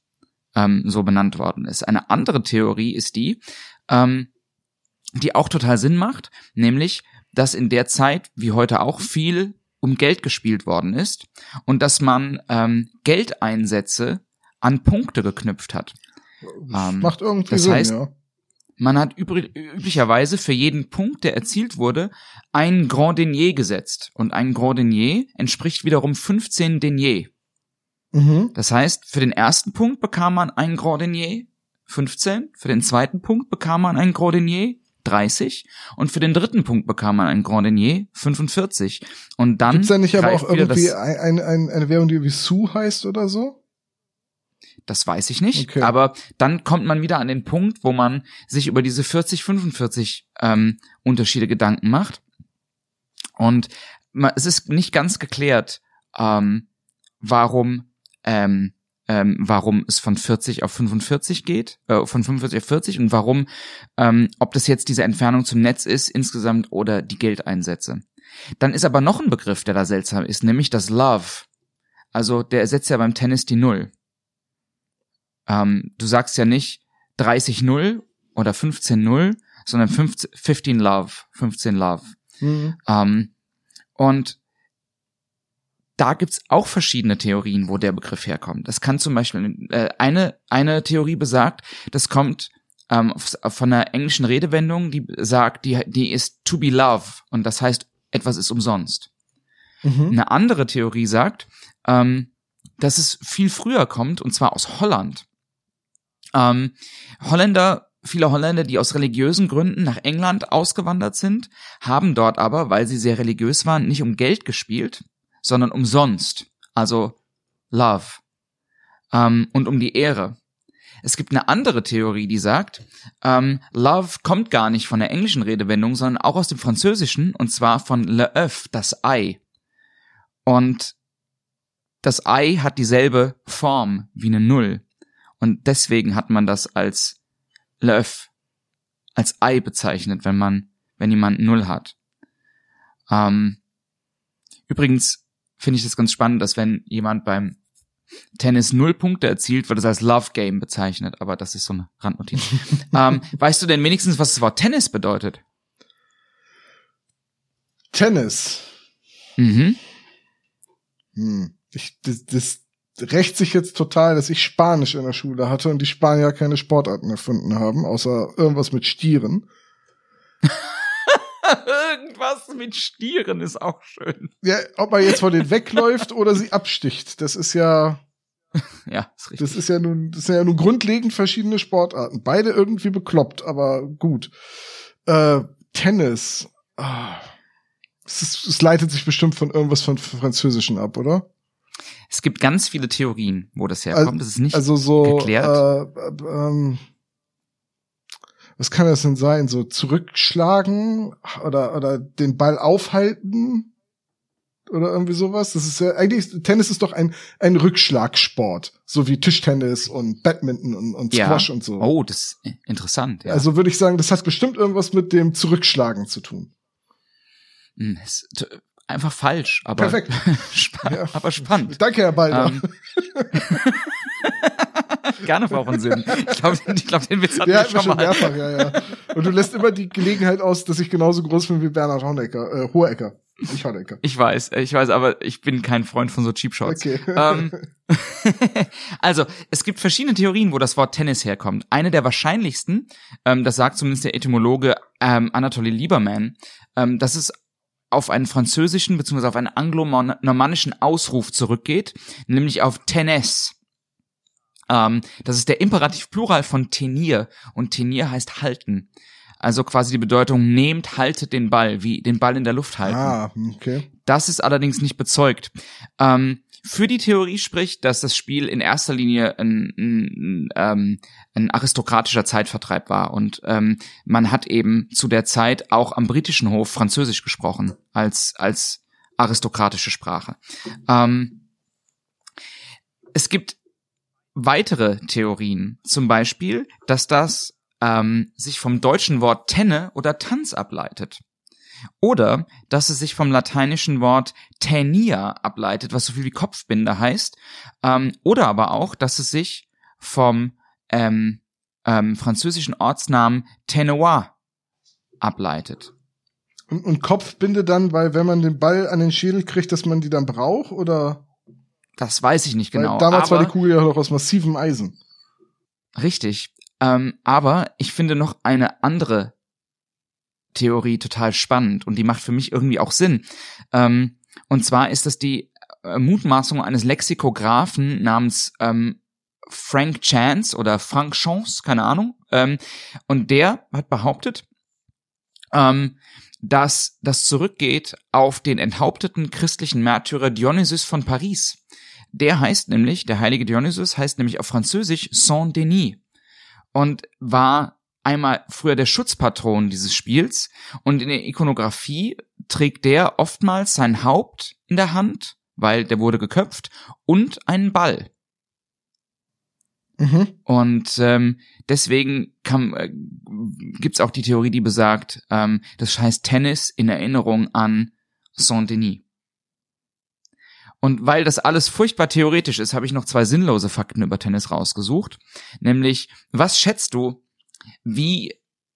ähm, so benannt worden ist. Eine andere Theorie ist die, ähm, die auch total Sinn macht, nämlich, dass in der Zeit, wie heute auch, viel um Geld gespielt worden ist und dass man ähm, Geldeinsätze an Punkte geknüpft hat. Ähm, Macht irgendwie das Sinn, heißt, ja. Man hat üblicherweise für jeden Punkt, der erzielt wurde, ein Grand Denier gesetzt. Und ein Grand Denier entspricht wiederum 15 Denier. Mhm. Das heißt, für den ersten Punkt bekam man ein Grand Denier 15, für den zweiten Punkt bekam man ein Grand Denier 30 und für den dritten Punkt bekam man ein Grand Denier 45. Und dann Gibt's da nicht aber auch irgendwie ein, ein, eine Währung, die wie Sue heißt oder so? das weiß ich nicht, Okay. aber dann kommt man wieder an den Punkt, wo man sich über diese 40, 45 ähm, Unterschiede Gedanken macht. Und ma- es ist nicht ganz geklärt, ähm, warum ähm, ähm, warum es von 40 auf 45 geht, äh, von 45 auf 40 und warum, ähm, ob das jetzt diese Entfernung zum Netz ist insgesamt oder die Geldeinsätze. Dann ist aber noch ein Begriff, der da seltsam ist, nämlich das Love. Also der ersetzt ja beim Tennis die Null. Ähm, du sagst ja nicht 30-0 oder 15-0, sondern 15, 15 Love, 15 Love. Mhm. Ähm, und da gibt's auch verschiedene Theorien, wo der Begriff herkommt. Das kann zum Beispiel äh, eine eine Theorie besagt, das kommt ähm, von einer englischen Redewendung, die sagt, die die ist to be love und das heißt etwas ist umsonst. Mhm. Eine andere Theorie sagt, ähm, dass es viel früher kommt, und zwar aus Holland. Ähm, Holländer, viele Holländer, die aus religiösen Gründen nach England ausgewandert sind, haben dort aber, weil sie sehr religiös waren, nicht um Geld gespielt, sondern umsonst. Also Love. Ähm, und um die Ehre. es gibt eine andere Theorie, die sagt, ähm, Love kommt gar nicht von der englischen Redewendung, sondern auch aus dem Französischen, und zwar von le œuf, das Ei. Und das Ei hat dieselbe Form wie eine Null. Und deswegen hat man das als le œuf, als Ei bezeichnet, wenn man, wenn jemand Null hat. Ähm, übrigens finde ich das ganz spannend, dass wenn jemand beim Tennis null Punkte erzielt, wird es als Love Game bezeichnet, aber das ist so eine Randnotiz. ähm, weißt du denn wenigstens, was das Wort Tennis bedeutet? Tennis. Mhm. Hm. Ich, das, das rächt sich jetzt total, dass ich Spanisch in der Schule hatte und die Spanier keine Sportarten erfunden haben, außer irgendwas mit Stieren. Irgendwas mit Stieren ist auch schön. Ja, ob man jetzt von denen wegläuft oder sie absticht, das ist ja, Ja, ist richtig. das ist ja nun, das sind ja nun grundlegend verschiedene Sportarten. Beide irgendwie bekloppt, aber gut. Äh, Tennis. Ah. Es, ist, es leitet sich bestimmt von irgendwas von Französischen ab, oder? Es gibt ganz viele Theorien, wo das herkommt. Das ist nicht Also so, geklärt. Äh, äh, ähm, was kann das denn sein? So zurückschlagen oder oder den Ball aufhalten oder irgendwie sowas? Das ist ja eigentlich Tennis ist doch ein ein Rückschlagsport, so wie Tischtennis und Badminton und, und ja. Squash und so. Oh, das ist interessant. Ja. Also würde ich sagen, das hat bestimmt irgendwas mit dem Zurückschlagen zu tun. Hm, einfach falsch, aber Perfekt. spa Ja. aber spannend. Danke, Herr Balder. Ähm, Gerne, Frau von Sinn. Ich glaube, ich glaub, den Witz hatten wir schon schon mal. mehrfach, ja, ja. Und du lässt immer die Gelegenheit aus, dass ich genauso groß bin wie Bernhard Honecker, äh, Hohecker. Nicht Honecker. Ich weiß, ich weiß, aber ich bin kein Freund von so Cheap Shots. Okay. Ähm, also, es gibt verschiedene Theorien, wo das Wort Tennis herkommt. Eine der wahrscheinlichsten, ähm, das sagt zumindest der Etymologe ähm, Anatoly Lieberman, ähm, dass es auf einen französischen bzw. auf einen anglo-normannischen Ausruf zurückgeht, nämlich auf Tennis. Ähm, das ist der Imperativ Plural von tenir und tenir heißt halten. Also quasi die Bedeutung nehmt, haltet den Ball, wie den Ball in der Luft halten. ah, okay. Das ist allerdings nicht bezeugt. Ähm, für die Theorie spricht, dass das Spiel in erster Linie ein, ein, ähm, ein aristokratischer Zeitvertreib war und ähm, man hat eben zu der Zeit auch am britischen Hof Französisch gesprochen als als aristokratische Sprache. Ähm, es gibt weitere Theorien, zum Beispiel, dass das ähm, sich vom deutschen Wort Tenne oder Tanz ableitet. Oder dass es sich vom lateinischen Wort tenia ableitet, was so viel wie Kopfbinde heißt. Ähm, oder aber auch, dass es sich vom ähm, ähm, französischen Ortsnamen Tenois ableitet. Und, und Kopfbinde dann, weil wenn man den Ball an den Schädel kriegt, dass man die dann braucht? Oder? Das weiß ich nicht genau. weil damals war aber, die Kugel ja noch aus massivem Eisen. Richtig. Ähm, aber ich finde noch eine andere Theorie total spannend und die macht für mich irgendwie auch Sinn. Ähm, und zwar ist das die äh, Mutmaßung eines Lexikographen namens ähm, Frank Chance oder Frank Chance, keine Ahnung. Ähm, und der hat behauptet, ähm, dass das zurückgeht auf den enthaupteten christlichen Märtyrer Dionysus von Paris. Der heißt nämlich, der heilige Dionysus heißt nämlich auf Französisch Saint-Denis und war einmal früher der Schutzpatron dieses Spiels und in der Ikonografie trägt der oftmals sein Haupt in der Hand, weil der wurde geköpft, und einen Ball. Mhm. Und ähm, deswegen kann, äh, gibt's auch die Theorie, die besagt, ähm, das heißt Tennis in Erinnerung an Saint-Denis. Und weil das alles furchtbar theoretisch ist, habe ich noch zwei sinnlose Fakten über Tennis rausgesucht. Nämlich, was schätzt du, wie,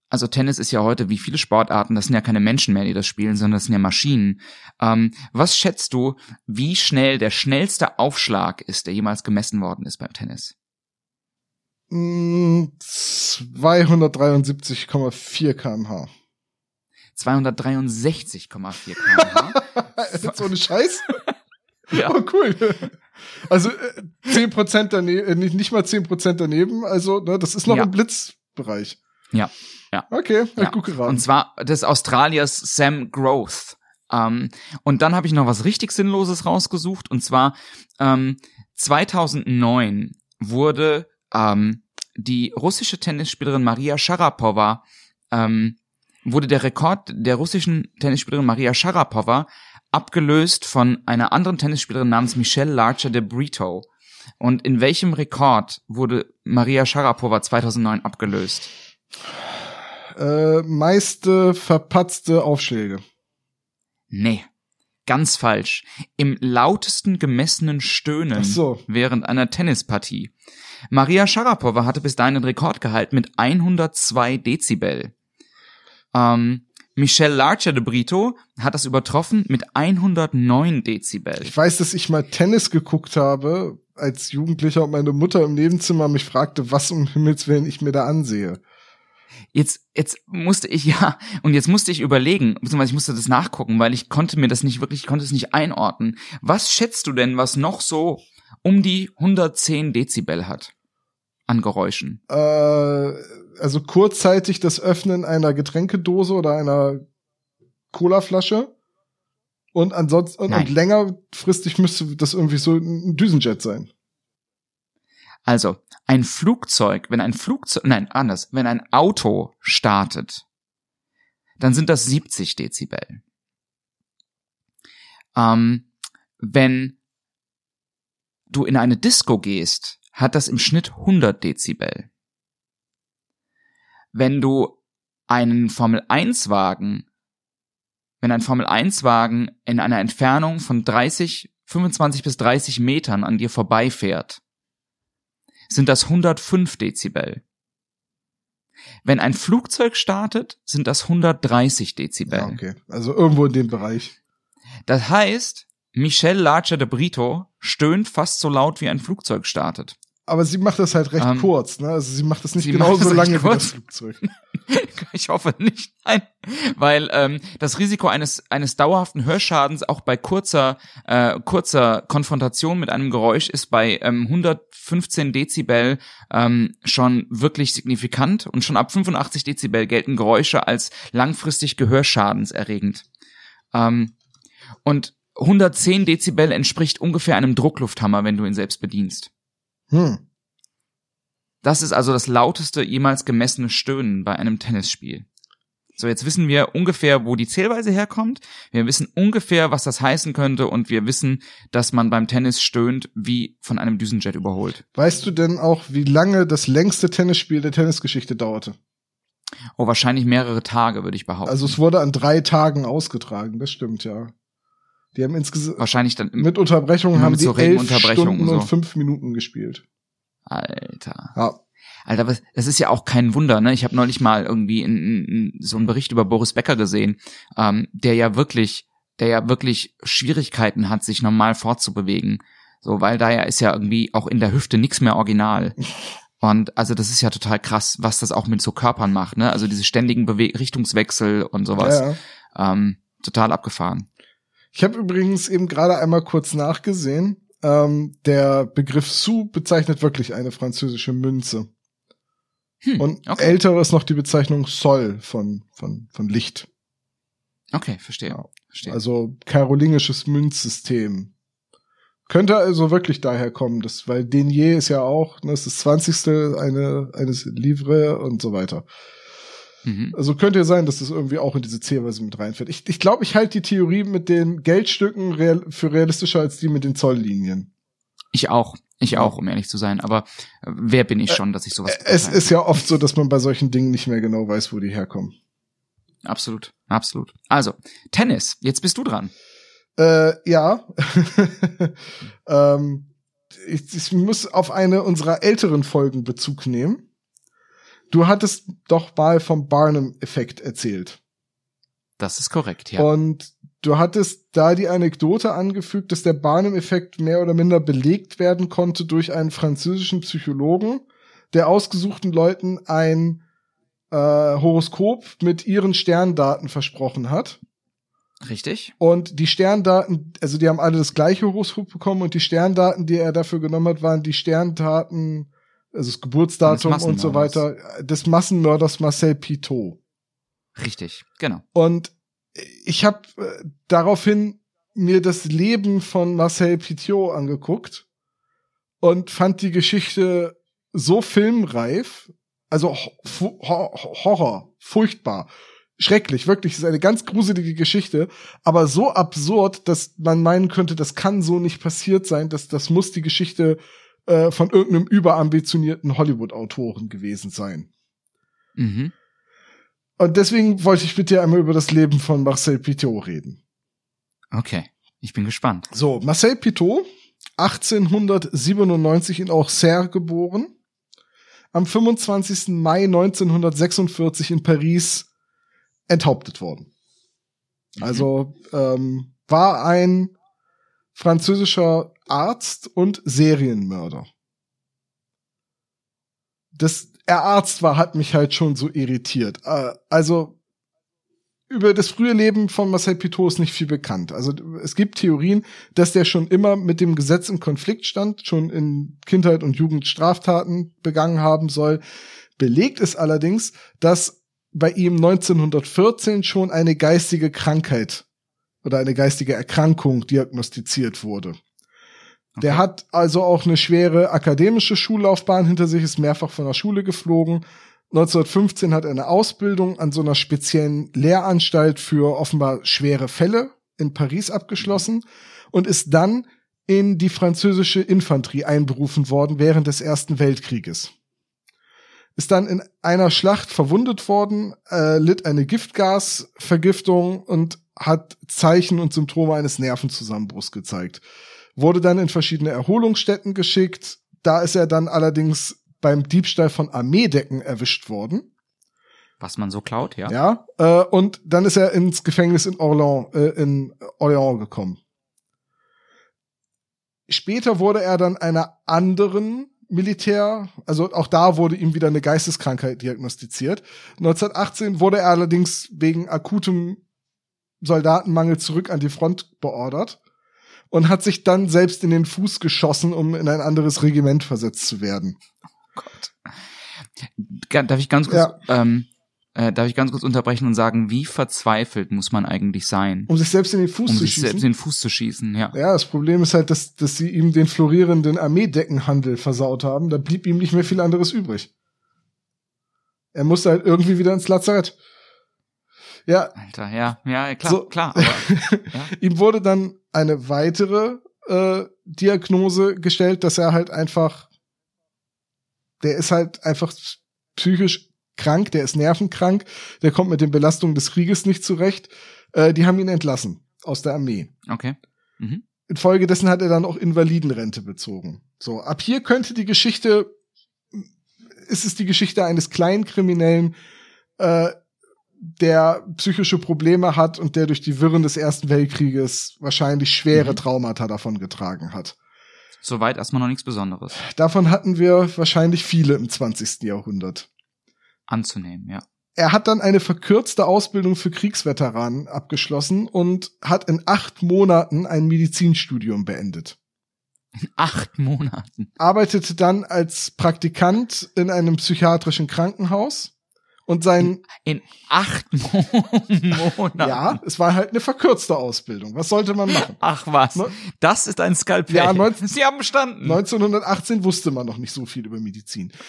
also Tennis ist ja heute wie viele Sportarten, das sind ja keine Menschen mehr, die das spielen, sondern das sind ja Maschinen. Ähm, was schätzt du, wie schnell der schnellste Aufschlag ist, der jemals gemessen worden ist beim Tennis? Mm, 273,4 kmh. 263,4 km/h. Jetzt ohne Scheiß? ja. Oh, cool. Also äh, 10% daneben, äh, nicht, mal 10% daneben, also ne, das ist noch Ja. im Blitzbereich. Ja. Ja. Okay, Ja. gut geraten. Und zwar des Australiers Sam Growth. Ähm, und dann habe ich noch was richtig Sinnloses rausgesucht. Und zwar ähm, 2009 wurde ähm, die russische Tennisspielerin Maria Sharapova ähm, wurde der Rekord der russischen Tennisspielerin Maria Sharapova abgelöst von einer anderen Tennisspielerin namens Michelle Larcher de Brito. Und in welchem Rekord wurde Maria Sharapova 2009 abgelöst? Äh, meiste verpatzte Aufschläge. Nee, ganz falsch. Im lautesten gemessenen Stöhnen so. während einer Tennispartie. Maria Sharapova hatte bis dahin den Rekord gehalten mit 102 Dezibel. Ähm, Michelle Larcher de Brito hat das übertroffen mit 109 Dezibel. Ich weiß, dass ich mal Tennis geguckt habe als Jugendlicher und meine Mutter im Nebenzimmer mich fragte, was um Himmels Willen ich mir da ansehe. Jetzt, jetzt musste ich ja, und jetzt musste ich überlegen, beziehungsweise ich musste das nachgucken, weil ich konnte mir das nicht wirklich, ich konnte es nicht einordnen. Was schätzt du denn, was noch so um die 110 Dezibel hat an Geräuschen? Äh, also kurzzeitig das Öffnen einer Getränkedose oder einer Colaflasche. Und ansonsten, und, und längerfristig müsste das irgendwie so ein Düsenjet sein. Also, ein Flugzeug, wenn ein Flugzeug, nein, anders, wenn ein Auto startet, dann sind das 70 Dezibel. Ähm, wenn du in eine Disco gehst, hat das im Schnitt 100 Dezibel. Wenn du einen Formel 1 Wagen, wenn ein Formel 1 Wagen in einer Entfernung von 30, 25 bis 30 Metern an dir vorbeifährt, sind das 105 Dezibel. Wenn ein Flugzeug startet, sind das 130 Dezibel. Ja, okay. Also irgendwo in dem Bereich. Das heißt, Michelle Larcher de Brito stöhnt fast so laut wie ein Flugzeug startet. Aber sie macht das halt recht Ähm, kurz, ne? Also sie macht das nicht genauso lange wie das Flugzeug. Ich hoffe nicht, nein, weil ähm, das Risiko eines eines dauerhaften Hörschadens auch bei kurzer äh, kurzer Konfrontation mit einem Geräusch ist bei ähm, 115 Dezibel ähm, schon wirklich signifikant und schon ab 85 Dezibel gelten Geräusche als langfristig gehörschadenserregend. Ähm, und 110 Dezibel entspricht ungefähr einem Drucklufthammer, wenn du ihn selbst bedienst. Hm. Das ist also das lauteste jemals gemessene Stöhnen bei einem Tennisspiel. So, jetzt wissen wir ungefähr, wo die Zählweise herkommt. Wir wissen ungefähr, was das heißen könnte und wir wissen, dass man beim Tennis stöhnt, wie von einem Düsenjet überholt. Weißt du denn auch, wie lange das längste Tennisspiel der Tennisgeschichte dauerte? Oh, wahrscheinlich mehrere Tage, würde ich behaupten. Also es wurde an drei Tagen ausgetragen, das stimmt ja. Die haben insgesamt wahrscheinlich dann im mit Unterbrechungen haben mit die so elf Stunden und und so. fünf Minuten gespielt. Alter. Ja. Alter, das ist ja auch kein Wunder, ne? Ich habe neulich mal irgendwie in, in, in so einen Bericht über Boris Becker gesehen, ähm, der ja wirklich, der ja wirklich Schwierigkeiten hat, sich normal fortzubewegen. So, weil da ja ist ja irgendwie auch in der Hüfte nichts mehr original. Und also das ist ja total krass, was das auch mit so Körpern macht, ne? Also diese ständigen Bewe Richtungswechsel und sowas. Ja, ja. Ähm, total abgefahren. Ich habe übrigens eben gerade einmal kurz nachgesehen. Ähm, der Begriff Sou bezeichnet wirklich eine französische Münze. Hm, Und okay. älter ist noch die Bezeichnung Sol von, von, von Licht. Okay, verstehe. Ja. verstehe. Also karolingisches Münzsystem. Könnte also wirklich daher kommen, das, weil Denier ist ja auch, ne, das ist das 20. Eine, eines Livre und so weiter. Mhm. Also könnte ja sein, dass das irgendwie auch in diese Zählweise mit reinfällt. Ich, ich glaube, ich halte die Theorie mit den Geldstücken real, für realistischer als die mit den Zolllinien. Ich auch. Ich auch, um ehrlich zu sein. Aber äh, wer bin ich schon, dass ich sowas Es beurteilen ist ja oft so, dass man bei solchen Dingen nicht mehr genau weiß, wo die herkommen. Absolut, absolut. Also, Tennis, jetzt bist du dran. Äh, ja. ähm, ich, ich muss auf eine unserer älteren Folgen Bezug nehmen. Du hattest doch mal vom Barnum-Effekt erzählt. Das ist korrekt, ja. Und du hattest da die Anekdote angefügt, dass der Barnum-Effekt mehr oder minder belegt werden konnte durch einen französischen Psychologen, der ausgesuchten Leuten ein äh, Horoskop mit ihren Sterndaten versprochen hat. Richtig? Und die Sterndaten, also die haben alle das gleiche Horoskop bekommen und die Sterndaten, die er dafür genommen hat, waren die Sterndaten, also das Geburtsdatum und so weiter, des Massenmörders Marcel Pitot. Richtig, genau. Und ich habe äh, daraufhin mir das Leben von Marcel Pitot angeguckt und fand die Geschichte so filmreif, also Ho Ho Horror, furchtbar, schrecklich, wirklich, es ist eine ganz gruselige Geschichte, aber so absurd, dass man meinen könnte, das kann so nicht passiert sein, dass das muss die Geschichte äh, von irgendeinem überambitionierten Hollywood-Autoren gewesen sein. Mhm. Und deswegen wollte ich mit dir einmal über das Leben von Marcel Pitot reden. Okay, ich bin gespannt. So, Marcel Pitot, 1897 in Auxerre geboren, am 25. Mai 1946 in Paris enthauptet worden. Also ähm, war ein französischer Arzt und Serienmörder. Das er Arzt war, hat mich halt schon so irritiert. Äh, also über das frühe Leben von Marcel Pitot ist nicht viel bekannt. Also es gibt Theorien, dass der schon immer mit dem Gesetz im Konflikt stand, schon in Kindheit und Jugend Straftaten begangen haben soll. Belegt ist allerdings, dass bei ihm 1914 schon eine geistige Krankheit oder eine geistige Erkrankung diagnostiziert wurde. Der Okay. hat also auch eine schwere akademische Schullaufbahn hinter sich, ist mehrfach von der Schule geflogen. 1915 hat er eine Ausbildung an so einer speziellen Lehranstalt für offenbar schwere Fälle in Paris abgeschlossen und ist dann in die französische Infanterie einberufen worden während des Ersten Weltkrieges. Ist dann in einer Schlacht verwundet worden, äh, litt eine Giftgasvergiftung und hat Zeichen und Symptome eines Nervenzusammenbruchs gezeigt. Wurde dann in verschiedene Erholungsstätten geschickt. Da ist er dann allerdings beim Diebstahl von Armeedecken erwischt worden. Was man so klaut, ja. Ja. äh, und dann ist er ins Gefängnis in Orléans, äh, in Orléans gekommen. Später wurde er dann einer anderen Militär, also auch da wurde ihm wieder eine Geisteskrankheit diagnostiziert. 1918 wurde er allerdings wegen akutem Soldatenmangel zurück an die Front beordert und hat sich dann selbst in den Fuß geschossen, um in ein anderes Regiment versetzt zu werden. Gott. Ga- Darf ich ganz kurz, Ja. ähm, äh, darf ich ganz kurz unterbrechen und sagen, wie verzweifelt muss man eigentlich sein, Um sich selbst in den Fuß um zu sich schießen. selbst in den Fuß zu schießen? Ja. Ja, das Problem ist halt, dass, dass sie ihm den florierenden Armeedeckenhandel versaut haben. Da blieb ihm nicht mehr viel anderes übrig. Er musste halt irgendwie wieder ins Lazarett. Ja, Alter, ja, ja, klar, So. klar. Aber, ja. ihm wurde dann eine weitere äh, Diagnose gestellt, dass er halt einfach, der ist halt einfach psychisch krank, der ist nervenkrank, der kommt mit den Belastungen des Krieges nicht zurecht. Äh, die haben ihn entlassen aus der Armee. Okay. Mhm. Infolgedessen hat er dann auch Invalidenrente bezogen. So, ab hier könnte die Geschichte, ist es die Geschichte eines kleinen Kriminellen, äh, der psychische Probleme hat und der durch die Wirren des Ersten Weltkrieges wahrscheinlich schwere Mhm. Traumata davon getragen hat. Soweit erstmal noch nichts Besonderes Davon hatten wir wahrscheinlich viele im 20. Jahrhundert. anzunehmen, ja. Er hat dann eine verkürzte Ausbildung für Kriegsveteranen abgeschlossen und hat in acht Monaten ein Medizinstudium beendet. In acht Monaten. arbeitete dann als Praktikant in einem psychiatrischen Krankenhaus und sein, In acht Mo Monaten. ja, es war halt eine verkürzte Ausbildung. Was sollte man machen? Ach was. Ne- Das ist ein Skalpell. Ja, neun- Sie haben bestanden. 1918 wusste man noch nicht so viel über Medizin.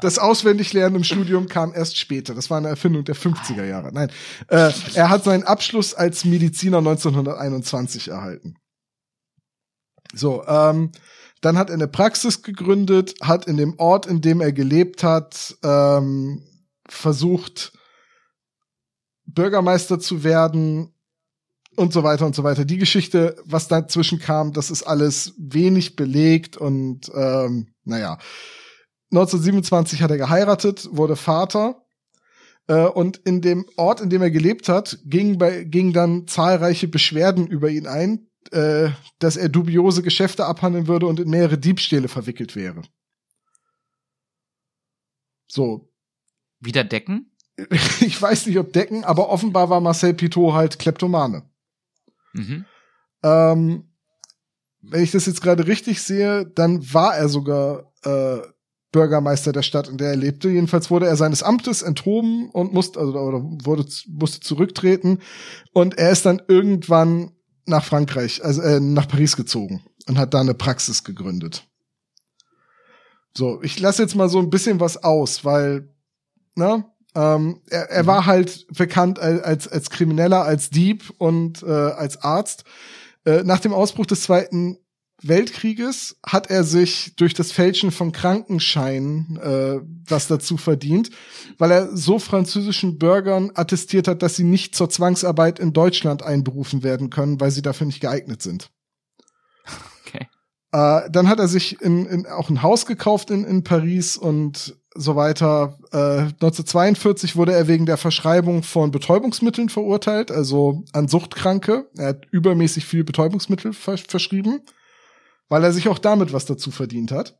Das Auswendiglernen im Studium kam erst später. Das war eine Erfindung der 50er Jahre. Nein, äh, er hat seinen Abschluss als Mediziner 1921 erhalten. So, ähm, dann hat er eine Praxis gegründet, hat in dem Ort, in dem er gelebt hat, ähm, versucht, Bürgermeister zu werden und so weiter und so weiter. Die Geschichte, was dazwischen kam, das ist alles wenig belegt und ähm, naja. 1927 hat er geheiratet, wurde Vater äh, und in dem Ort, in dem er gelebt hat, gingen bei, gingen dann zahlreiche Beschwerden über ihn ein, äh, dass er dubiose Geschäfte abhandeln würde und in mehrere Diebstähle verwickelt wäre. So, Wieder decken? ich weiß nicht, ob Decken, aber offenbar war Marcel Pitot halt Kleptomane. Mhm. Ähm, wenn ich das jetzt gerade richtig sehe, dann war er sogar äh, Bürgermeister der Stadt, in der er lebte. Jedenfalls wurde er seines Amtes enthoben und musste, also, oder wurde, musste zurücktreten. Und er ist dann irgendwann nach Frankreich, also äh, nach Paris gezogen und hat da eine Praxis gegründet. So, ich lasse jetzt mal so ein bisschen was aus, weil, ne, ähm, er, er mhm. war halt bekannt als, als Krimineller, als Dieb und äh, als Arzt. Äh, nach dem Ausbruch des Zweiten Weltkrieges hat er sich durch das Fälschen von Krankenscheinen äh, was dazu verdient, weil er so französischen Bürgern attestiert hat, dass sie nicht zur Zwangsarbeit in Deutschland einberufen werden können, weil sie dafür nicht geeignet sind. Okay. Äh, dann hat er sich in, in, auch ein Haus gekauft in, in Paris und so weiter. Äh, 1942 wurde er wegen der Verschreibung von Betäubungsmitteln verurteilt, also an Suchtkranke. Er hat übermäßig viel Betäubungsmittel vers verschrieben weil er sich auch damit was dazu verdient hat.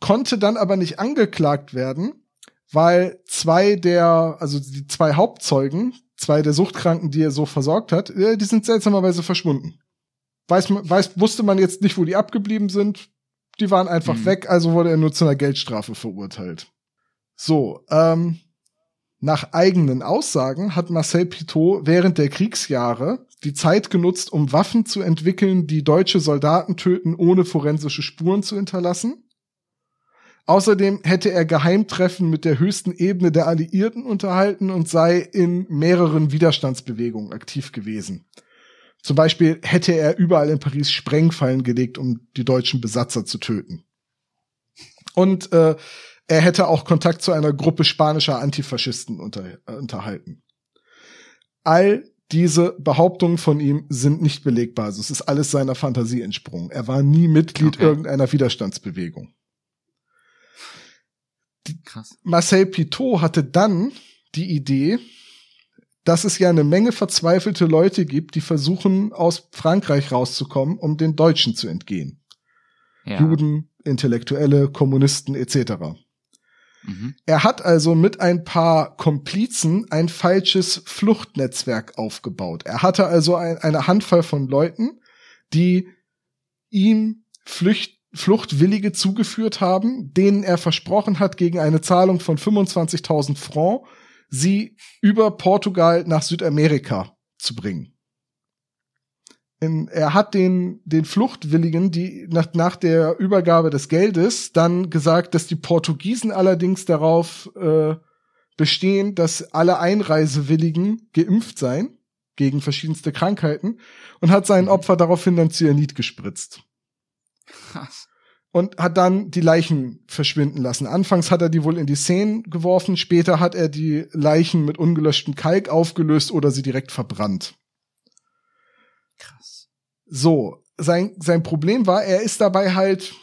Konnte dann aber nicht angeklagt werden, weil zwei der, also die zwei Hauptzeugen, zwei der Suchtkranken, die er so versorgt hat, äh, die sind seltsamerweise verschwunden. Weiß, weiß, wusste man jetzt nicht, wo die abgeblieben sind. Die waren einfach mhm. weg, also wurde er nur zu einer Geldstrafe verurteilt. So, ähm, nach eigenen Aussagen hat Marcel Pitot während der Kriegsjahre die Zeit genutzt, um Waffen zu entwickeln, die deutsche Soldaten töten, ohne forensische Spuren zu hinterlassen. Außerdem hätte er Geheimtreffen mit der höchsten Ebene der Alliierten unterhalten und sei in mehreren Widerstandsbewegungen aktiv gewesen. Zum Beispiel hätte er überall in Paris Sprengfallen gelegt, um die deutschen Besatzer zu töten. Und äh, er hätte auch Kontakt zu einer Gruppe spanischer Antifaschisten unter, äh, unterhalten. All diese Behauptungen von ihm sind nicht belegbar. Also es ist alles seiner Fantasie entsprungen. Er war nie Mitglied okay. irgendeiner Widerstandsbewegung. Krass. Marcel Pitot hatte dann die Idee, dass es ja eine Menge verzweifelte Leute gibt, die versuchen, aus Frankreich rauszukommen, um den Deutschen zu entgehen. Ja. Juden, Intellektuelle, Kommunisten etc. Mhm. Er hat also mit ein paar Komplizen ein falsches Fluchtnetzwerk aufgebaut. Er hatte also ein, eine Handvoll von Leuten, die ihm Flücht, Fluchtwillige zugeführt haben, denen er versprochen hat, gegen eine Zahlung von 25.000 Franc sie über Portugal nach Südamerika zu bringen in, er hat den, den Fluchtwilligen, die nach, nach der Übergabe des Geldes dann gesagt, dass die Portugiesen allerdings darauf äh, bestehen, dass alle Einreisewilligen geimpft seien gegen verschiedenste Krankheiten und hat seinen mhm. Opfer daraufhin dann Cyanid gespritzt. Krass. Und hat dann die Leichen verschwinden lassen. Anfangs hat er die wohl in die Seine geworfen, später hat er die Leichen mit ungelöschtem Kalk aufgelöst oder sie direkt verbrannt. So, sein, sein Problem war, er ist dabei halt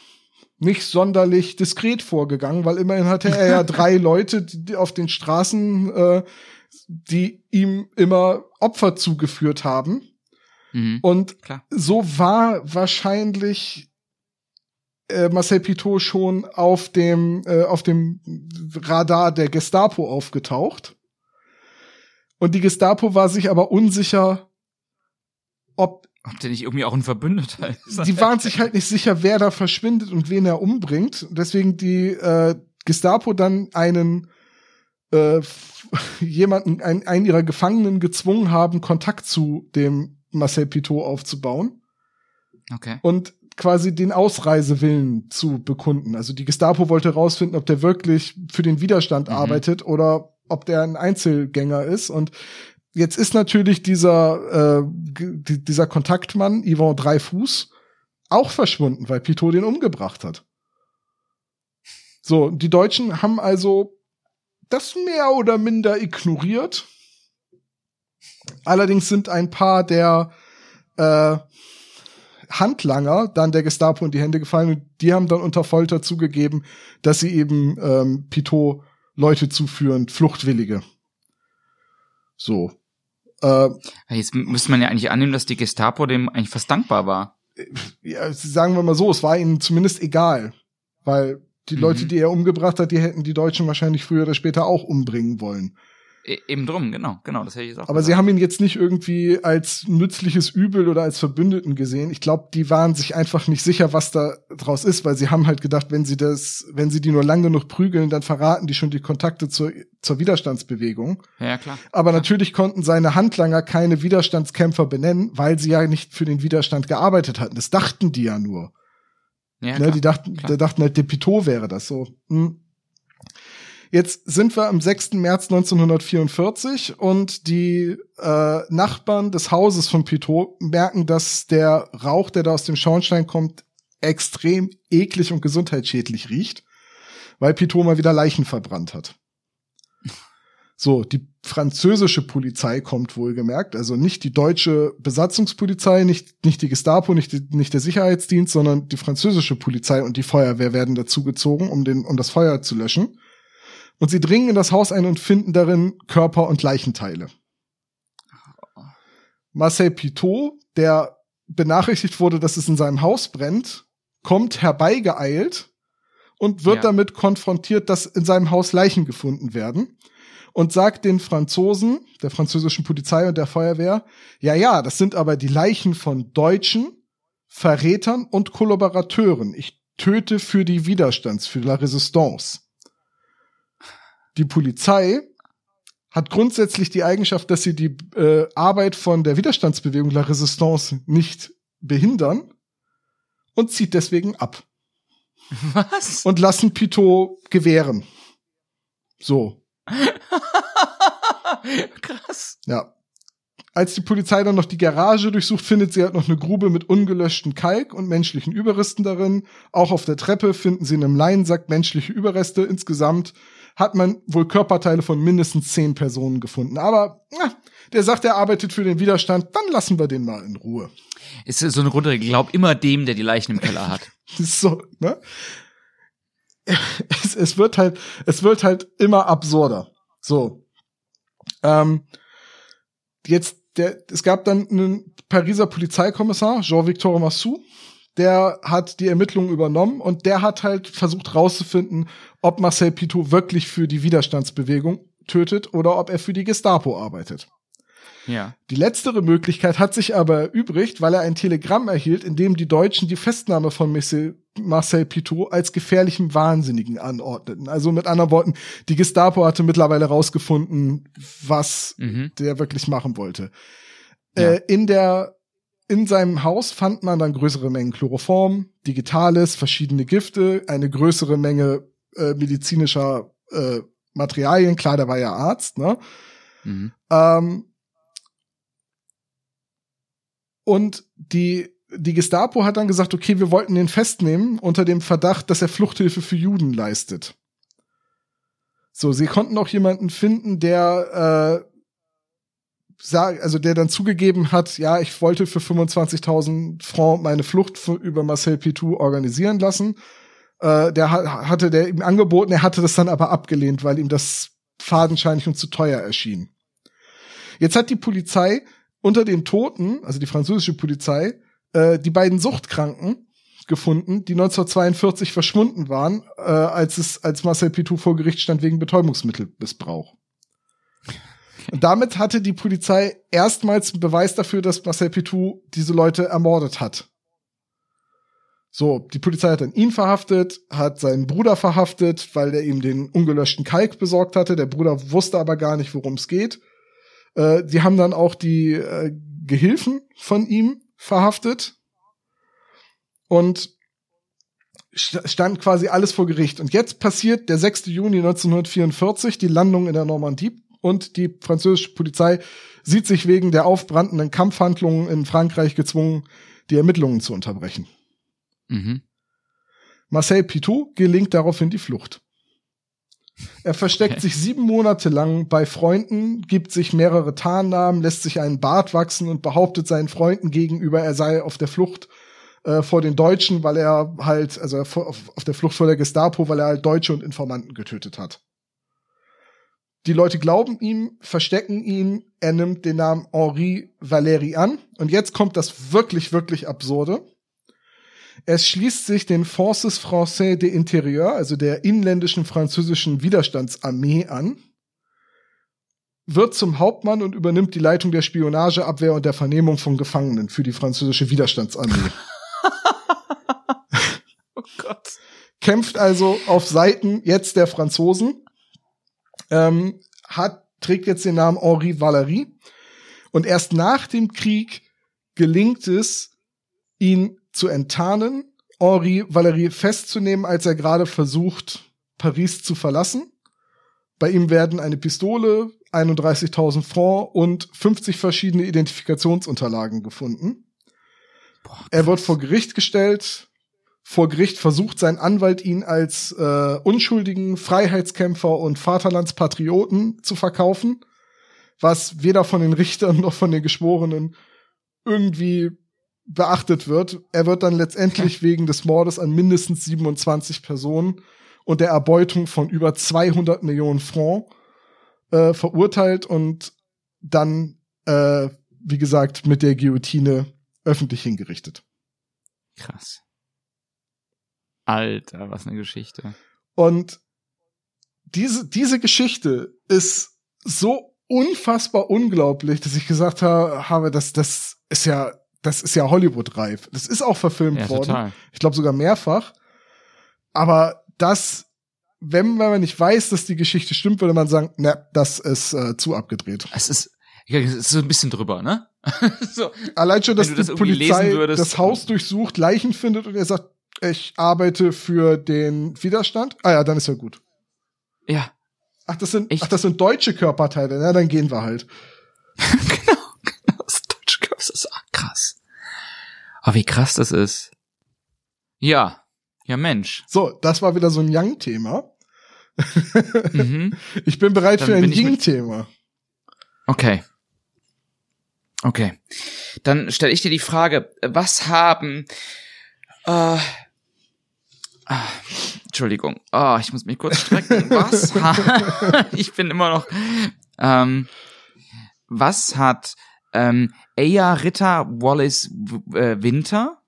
nicht sonderlich diskret vorgegangen, weil immerhin hatte er ja drei Leute die auf den Straßen, äh, die ihm immer Opfer zugeführt haben. Mhm, Und klar. so war wahrscheinlich äh, Marcel Pitot schon auf dem, äh, auf dem Radar der Gestapo aufgetaucht. Und die Gestapo war sich aber unsicher, ob ob der nicht irgendwie auch ein Verbündeter ist? Die waren sich halt nicht sicher, wer da verschwindet und wen er umbringt. Deswegen die äh, Gestapo dann einen äh, jemanden, einen, einen ihrer Gefangenen gezwungen haben, Kontakt zu dem Marcel Pitot aufzubauen. Okay. Und quasi den Ausreisewillen zu bekunden. Also die Gestapo wollte herausfinden, ob der wirklich für den Widerstand mhm. arbeitet oder ob der ein Einzelgänger ist. Und Jetzt ist natürlich dieser, äh, dieser Kontaktmann, Yvon Dreifuß, auch verschwunden, weil Pitot den umgebracht hat. So, die Deutschen haben also das mehr oder minder ignoriert. Allerdings sind ein paar der äh, Handlanger dann der Gestapo in die Hände gefallen und die haben dann unter Folter zugegeben, dass sie eben ähm, Pitot Leute zuführen, Fluchtwillige. So. Äh, Jetzt müsste man ja eigentlich annehmen, dass die Gestapo dem eigentlich fast dankbar war. Ja, sagen wir mal so, es war ihnen zumindest egal. Weil die mhm. Leute, die er umgebracht hat, die hätten die Deutschen wahrscheinlich früher oder später auch umbringen wollen. E, eben drum, genau, genau, das hätte ich jetzt auch. Aber gesagt. sie haben ihn jetzt nicht irgendwie als nützliches Übel oder als Verbündeten gesehen. Ich glaube, die waren sich einfach nicht sicher, was da draus ist, weil sie haben halt gedacht, wenn sie das, wenn sie die nur lang genug prügeln, dann verraten die schon die Kontakte zur, zur Widerstandsbewegung. Ja, klar. Aber klar. natürlich konnten seine Handlanger keine Widerstandskämpfer benennen, weil sie ja nicht für den Widerstand gearbeitet hatten. Das dachten die ja nur. Ja, ne, die dachten, die dachten halt, der Pitot wäre das so. Hm. Jetzt sind wir am 6. März 1944 und die äh, Nachbarn des Hauses von Pitot merken, dass der Rauch, der da aus dem Schornstein kommt, extrem eklig und gesundheitsschädlich riecht, weil Pitot mal wieder Leichen verbrannt hat. So, die französische Polizei kommt wohlgemerkt, also nicht die deutsche Besatzungspolizei, nicht, nicht die Gestapo, nicht, die, nicht der Sicherheitsdienst, sondern die französische Polizei und die Feuerwehr werden dazugezogen, um, den, um das Feuer zu löschen. Und sie dringen in das Haus ein und finden darin Körper und Leichenteile. Marcel Pitot, der benachrichtigt wurde, dass es in seinem Haus brennt, kommt herbeigeeilt und wird ja. damit konfrontiert, dass in seinem Haus Leichen gefunden werden und sagt den Franzosen, der französischen Polizei und der Feuerwehr, ja, ja, das sind aber die Leichen von Deutschen, Verrätern und Kollaborateuren. Ich töte für die Widerstands, für la Resistance. Die Polizei hat grundsätzlich die Eigenschaft, dass sie die äh, Arbeit von der Widerstandsbewegung La Resistance nicht behindern und zieht deswegen ab. Was? Und lassen Pitot gewähren. So. Krass. Ja. Als die Polizei dann noch die Garage durchsucht, findet sie halt noch eine Grube mit ungelöschten Kalk und menschlichen Überresten darin. Auch auf der Treppe finden sie in einem Leinsack menschliche Überreste. Insgesamt hat man wohl Körperteile von mindestens zehn Personen gefunden. Aber na, der sagt, er arbeitet für den Widerstand, dann lassen wir den mal in Ruhe. Ist so eine Grundregel, glaub immer dem, der die Leichen im Keller hat. so, ne? Es, es wird halt, es wird halt immer absurder. So. Ähm, jetzt, der, es gab dann einen Pariser Polizeikommissar, Jean-Victor Massou, der hat die Ermittlungen übernommen und der hat halt versucht rauszufinden, ob Marcel Pitot wirklich für die Widerstandsbewegung tötet oder ob er für die Gestapo arbeitet. Ja. Die letztere Möglichkeit hat sich aber erübrigt, weil er ein Telegramm erhielt, in dem die Deutschen die Festnahme von Marcel Pitot als gefährlichen Wahnsinnigen anordneten. Also mit anderen Worten, die Gestapo hatte mittlerweile rausgefunden, was mhm. der wirklich machen wollte. Ja. Äh, in der in seinem Haus fand man dann größere Mengen Chloroform, Digitales, verschiedene Gifte, eine größere Menge äh, medizinischer äh, Materialien. Klar, der war ja Arzt, ne? Mhm. Ähm, und die, die Gestapo hat dann gesagt, okay, wir wollten den festnehmen unter dem Verdacht, dass er Fluchthilfe für Juden leistet. So, sie konnten auch jemanden finden, der äh, sag, also der dann zugegeben hat, ja, ich wollte für 25.000 Francs meine Flucht für, über Marcel Pitou organisieren lassen. Äh, der hat, hatte der ihm angeboten, er hatte das dann aber abgelehnt, weil ihm das fadenscheinig und zu teuer erschien. Jetzt hat die Polizei unter den Toten, also die französische Polizei, äh, die beiden Suchtkranken gefunden, die 1942 verschwunden waren, äh, als es als Marcel Pitou vor Gericht stand wegen Betäubungsmittelmissbrauch. Und damit hatte die Polizei erstmals einen Beweis dafür, dass Marcel Pitou diese Leute ermordet hat. So, die Polizei hat dann ihn verhaftet, hat seinen Bruder verhaftet, weil der ihm den ungelöschten Kalk besorgt hatte. Der Bruder wusste aber gar nicht, worum es geht. Äh, die haben dann auch die äh, Gehilfen von ihm verhaftet und stand quasi alles vor Gericht. Und jetzt passiert der 6. Juni 1944 die Landung in der Normandie und die französische Polizei sieht sich wegen der aufbrandenden Kampfhandlungen in Frankreich gezwungen, die Ermittlungen zu unterbrechen. Mhm. Marcel Pitot gelingt daraufhin die Flucht. Er versteckt okay. sich sieben Monate lang bei Freunden, gibt sich mehrere Tarnnamen, lässt sich einen Bart wachsen und behauptet seinen Freunden gegenüber, er sei auf der Flucht äh, vor den Deutschen, weil er halt, also auf, auf der Flucht vor der Gestapo, weil er halt Deutsche und Informanten getötet hat. Die Leute glauben ihm, verstecken ihn, er nimmt den Namen Henri Valéry an. Und jetzt kommt das wirklich, wirklich Absurde. Er schließt sich den Forces Français de Intérieur, also der inländischen französischen Widerstandsarmee an, wird zum Hauptmann und übernimmt die Leitung der Spionageabwehr und der Vernehmung von Gefangenen für die französische Widerstandsarmee. oh Gott. Kämpft also auf Seiten jetzt der Franzosen, ähm, hat, trägt jetzt den Namen Henri Valery. Und erst nach dem Krieg gelingt es, ihn zu enttarnen, Henri Valerie festzunehmen, als er gerade versucht, Paris zu verlassen. Bei ihm werden eine Pistole, 31.000 Francs und 50 verschiedene Identifikationsunterlagen gefunden. Boah, Er wird vor Gericht gestellt. Vor Gericht versucht sein Anwalt ihn als äh, unschuldigen Freiheitskämpfer und Vaterlandspatrioten zu verkaufen, was weder von den Richtern noch von den Geschworenen irgendwie beachtet wird. Er wird dann letztendlich wegen des Mordes an mindestens 27 Personen und der Erbeutung von über 200 Millionen Francs äh, verurteilt und dann, äh, wie gesagt, mit der Guillotine öffentlich hingerichtet. krass. Alter, was eine Geschichte. Und diese, diese Geschichte ist so unfassbar unglaublich, dass ich gesagt ha habe, dass das ist ja, das ist ja Hollywood-reif. Das ist auch verfilmt Ja, worden. total. Ich glaube sogar mehrfach. Aber das, wenn man nicht weiß, dass die Geschichte stimmt, würde man sagen, ne, das ist äh, zu abgedreht. Es ist, ja, es ist so ein bisschen drüber, ne? so. Allein schon, dass Wenn du das Polizei das Haus durchsucht, Leichen findet und er sagt, ich arbeite für den Widerstand. Ah ja, dann ist ja gut. Ja, Ach, das sind, Echt? ach, das sind deutsche Körperteile. Na, dann gehen wir halt. genau, genau. Das deutsche Kopf das ist ah, krass. Oh, wie krass das ist. Ja, ja Mensch. So, das war wieder so ein Yang-Thema. Mhm. Ich bin bereit Dann für ein Ying-Thema. Okay. Okay. Dann stelle ich dir die Frage, was haben äh, ah, Entschuldigung. Oh, ich muss mich kurz strecken. Was? ich bin immer noch. Ähm, was hat ähm, Aya Ritter Wallace äh, Winter?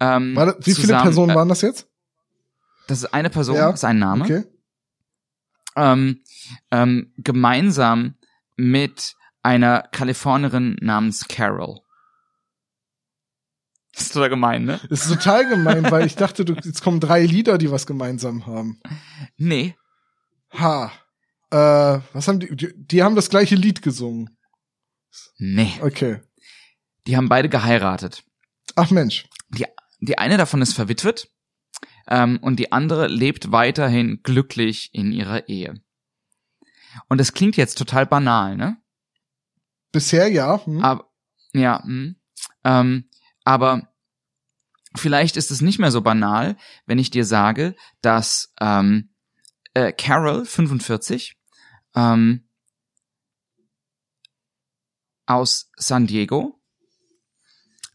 Ähm, War das, wie viele zusammen- Personen äh, waren das jetzt? Das ist eine Person, Ja, das ist ein Name. Okay. ähm, ähm, gemeinsam mit einer Kalifornierin namens Carol. Das ist total gemein, ne? Das ist total gemein, weil ich dachte, du, jetzt kommen drei Lieder, die was gemeinsam haben. Nee. Ha. Äh, was haben die, die? Die haben das gleiche Lied gesungen. Nee. Okay. Die haben beide geheiratet. Ach Mensch. Die eine davon ist verwitwet ähm, und die andere lebt weiterhin glücklich in ihrer Ehe. Und das klingt jetzt total banal, ne? Bisher ja. Hm? Aber ja, hm. ähm, aber vielleicht ist es nicht mehr so banal, wenn ich dir sage, dass ähm, äh, Carol 45 ähm, aus San Diego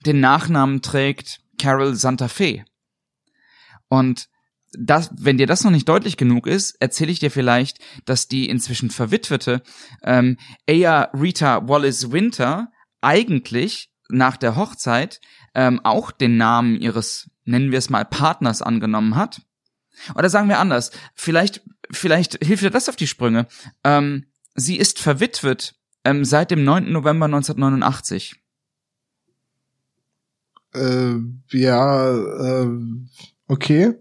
den Nachnamen trägt Carol Santa Fe. Und das, wenn dir das noch nicht deutlich genug ist, erzähle ich dir vielleicht, dass die inzwischen verwitwete ähm, Aya Rita Wallace Winter eigentlich nach der Hochzeit ähm, auch den Namen ihres, nennen wir es mal, Partners angenommen hat. Oder sagen wir anders, vielleicht, vielleicht hilft dir das auf die Sprünge. Ähm, sie ist verwitwet ähm, seit dem 9. November 1989. Äh, ja, äh, okay.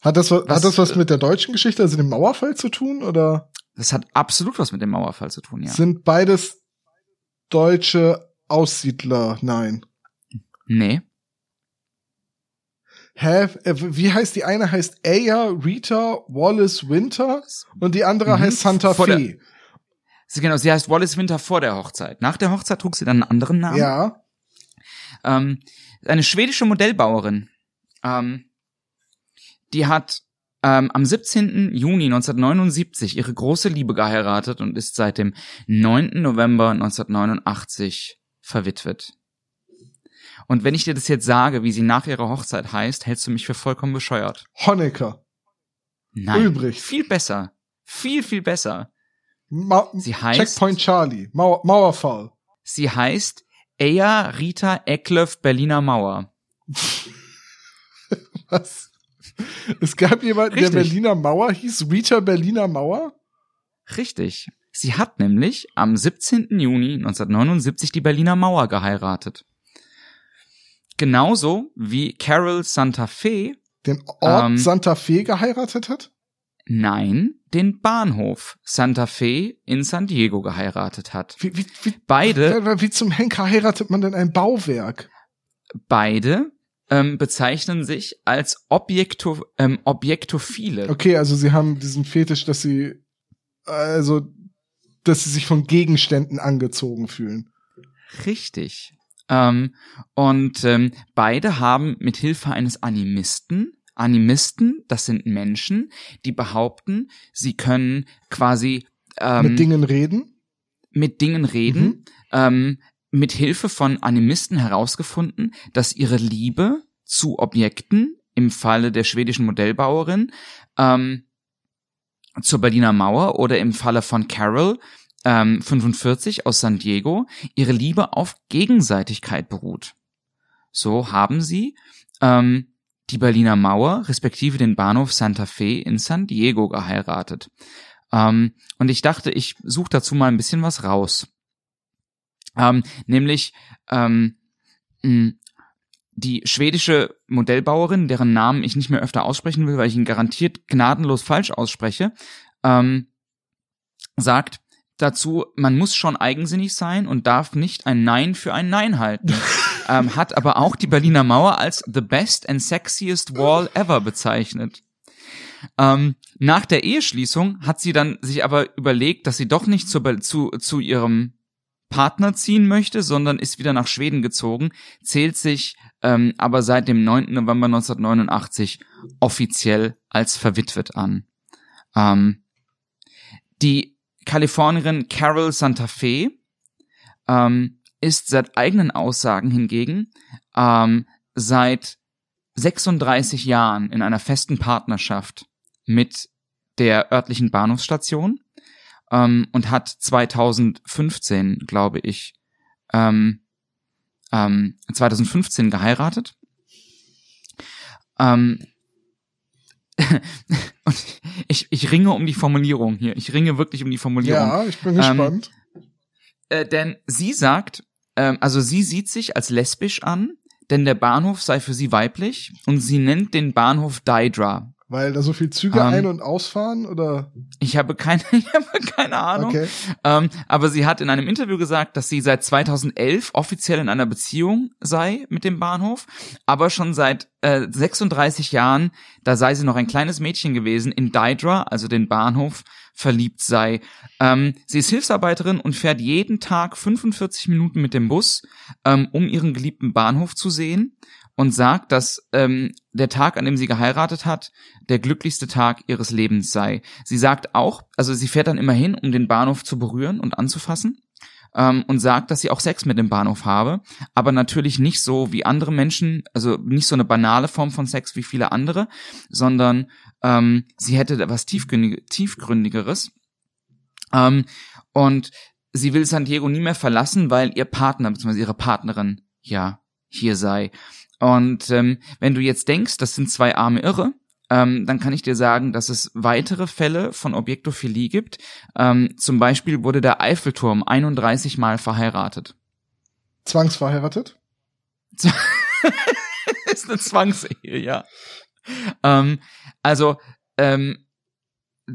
Hat das, was, hat das was mit der deutschen Geschichte, also dem Mauerfall zu tun, oder Das hat absolut was mit dem Mauerfall zu tun, ja. sind beides deutsche Aussiedler? Nein. Nee. Hä? Äh, Wie heißt die eine heißt Aya Rita Wallace Winter und die andere Mhm. heißt Santa Fe. Sie, genau, sie heißt Wallace Winter vor der Hochzeit. Nach der Hochzeit trug sie dann einen anderen Namen. Ja. Ähm, eine schwedische Modellbauerin. Ähm, die hat ähm, am 17. Juni 1979 ihre große Liebe geheiratet und ist seit dem 9. November 1989 verwitwet. Und wenn ich dir das jetzt sage, wie sie nach ihrer Hochzeit heißt, hältst du mich für vollkommen bescheuert. Honecker. Nein. Ulbricht. Viel besser. Viel, viel besser. Ma Sie heißt, Checkpoint Charlie. Mauer Mauerfall. sie heißt Ea Rita Eklöf Berliner Mauer. Was? Es gab jemanden, der Richtig. Berliner Mauer hieß, Rita Berliner Mauer? Richtig. Sie hat nämlich am 17. Juni 1979 die Berliner Mauer geheiratet. Genauso wie Carol Santa Fe, Den Ort Ähm. Santa Fe geheiratet hat? Nein, den Bahnhof Santa Fe in San Diego geheiratet hat. Wie, wie, wie, Beide, wie zum Henker heiratet man denn ein Bauwerk? beide ähm, bezeichnen sich als Objekto, ähm, Objektophile. Okay, also sie haben diesen Fetisch, dass sie also dass sie sich von Gegenständen angezogen fühlen. Richtig. Ähm, und ähm, beide haben mit Hilfe eines Animisten Animisten, das sind Menschen, die behaupten, sie können quasi ähm, Mit Dingen reden? mit Dingen reden, Mhm. ähm, mit Hilfe von Animisten herausgefunden, dass ihre Liebe zu Objekten, im Falle der schwedischen Modellbauerin, ähm, zur Berliner Mauer oder im Falle von Carol, ähm, 45 aus San Diego, ihre Liebe auf Gegenseitigkeit beruht. So haben sie ähm, die Berliner Mauer respektive den Bahnhof Santa Fe in San Diego geheiratet. Ähm, und ich dachte, ich suche dazu mal ein bisschen was raus. Ähm, nämlich ähm, die schwedische Modellbauerin, deren Namen ich nicht mehr öfter aussprechen will, weil ich ihn garantiert gnadenlos falsch ausspreche, ähm, sagt dazu, man muss schon eigensinnig sein und darf nicht ein Nein für ein Nein halten. ähm, hat aber auch die Berliner Mauer als the best and sexiest wall ever bezeichnet. Ähm, nach der Eheschließung hat sie dann sich aber überlegt, dass sie doch nicht zu, zu, zu ihrem Partner ziehen möchte, sondern ist wieder nach Schweden gezogen, zählt sich ähm, aber seit dem 9. November 1989 offiziell als verwitwet an. Ähm, die Kalifornierin Carol Santa Fe ähm, ist seit eigenen Aussagen hingegen ähm, seit 36 Jahren in einer festen Partnerschaft mit der örtlichen Bahnhofsstation ähm, und hat 2015, glaube ich, ähm, ähm, 2015 geheiratet. Ähm, und ich, ich ringe um die Formulierung hier. Ich ringe wirklich um die Formulierung. Ja, ich bin Ähm, gespannt. Äh, denn sie sagt, ähm, also sie sieht sich als lesbisch an, denn der Bahnhof sei für sie weiblich und sie nennt den Bahnhof Dydra. Weil da so viel Züge ähm, ein- und ausfahren oder? Ich habe keine, ich habe keine Ahnung. Okay. Ähm, aber sie hat in einem Interview gesagt, dass sie seit 2011 offiziell in einer Beziehung sei mit dem Bahnhof, aber schon seit äh, 36 Jahren, da sei sie noch ein kleines Mädchen gewesen, in Dydra, also den Bahnhof, verliebt sei. Ähm, sie ist Hilfsarbeiterin und fährt jeden Tag 45 Minuten mit dem Bus, ähm, um ihren geliebten Bahnhof zu sehen und sagt, dass ähm, der Tag, an dem sie geheiratet hat, der glücklichste Tag ihres Lebens sei. Sie sagt auch, also sie fährt dann immer hin, um den Bahnhof zu berühren und anzufassen ähm, und sagt, dass sie auch Sex mit dem Bahnhof habe, aber natürlich nicht so wie andere Menschen, also nicht so eine banale Form von Sex wie viele andere, sondern ähm, sie hätte etwas Tiefgründig Tiefgründigeres. Ähm, und sie will San Diego nie mehr verlassen, weil ihr Partner bzw. ihre Partnerin ja hier sei. Und ähm, wenn du jetzt denkst, das sind zwei arme Irre, ähm, dann kann ich dir sagen, dass es weitere Fälle von Objektophilie gibt. Ähm, zum Beispiel wurde der Eiffelturm 31 Mal verheiratet. Zwangsverheiratet? ist eine Zwangsehe, ja. Ähm, also ähm,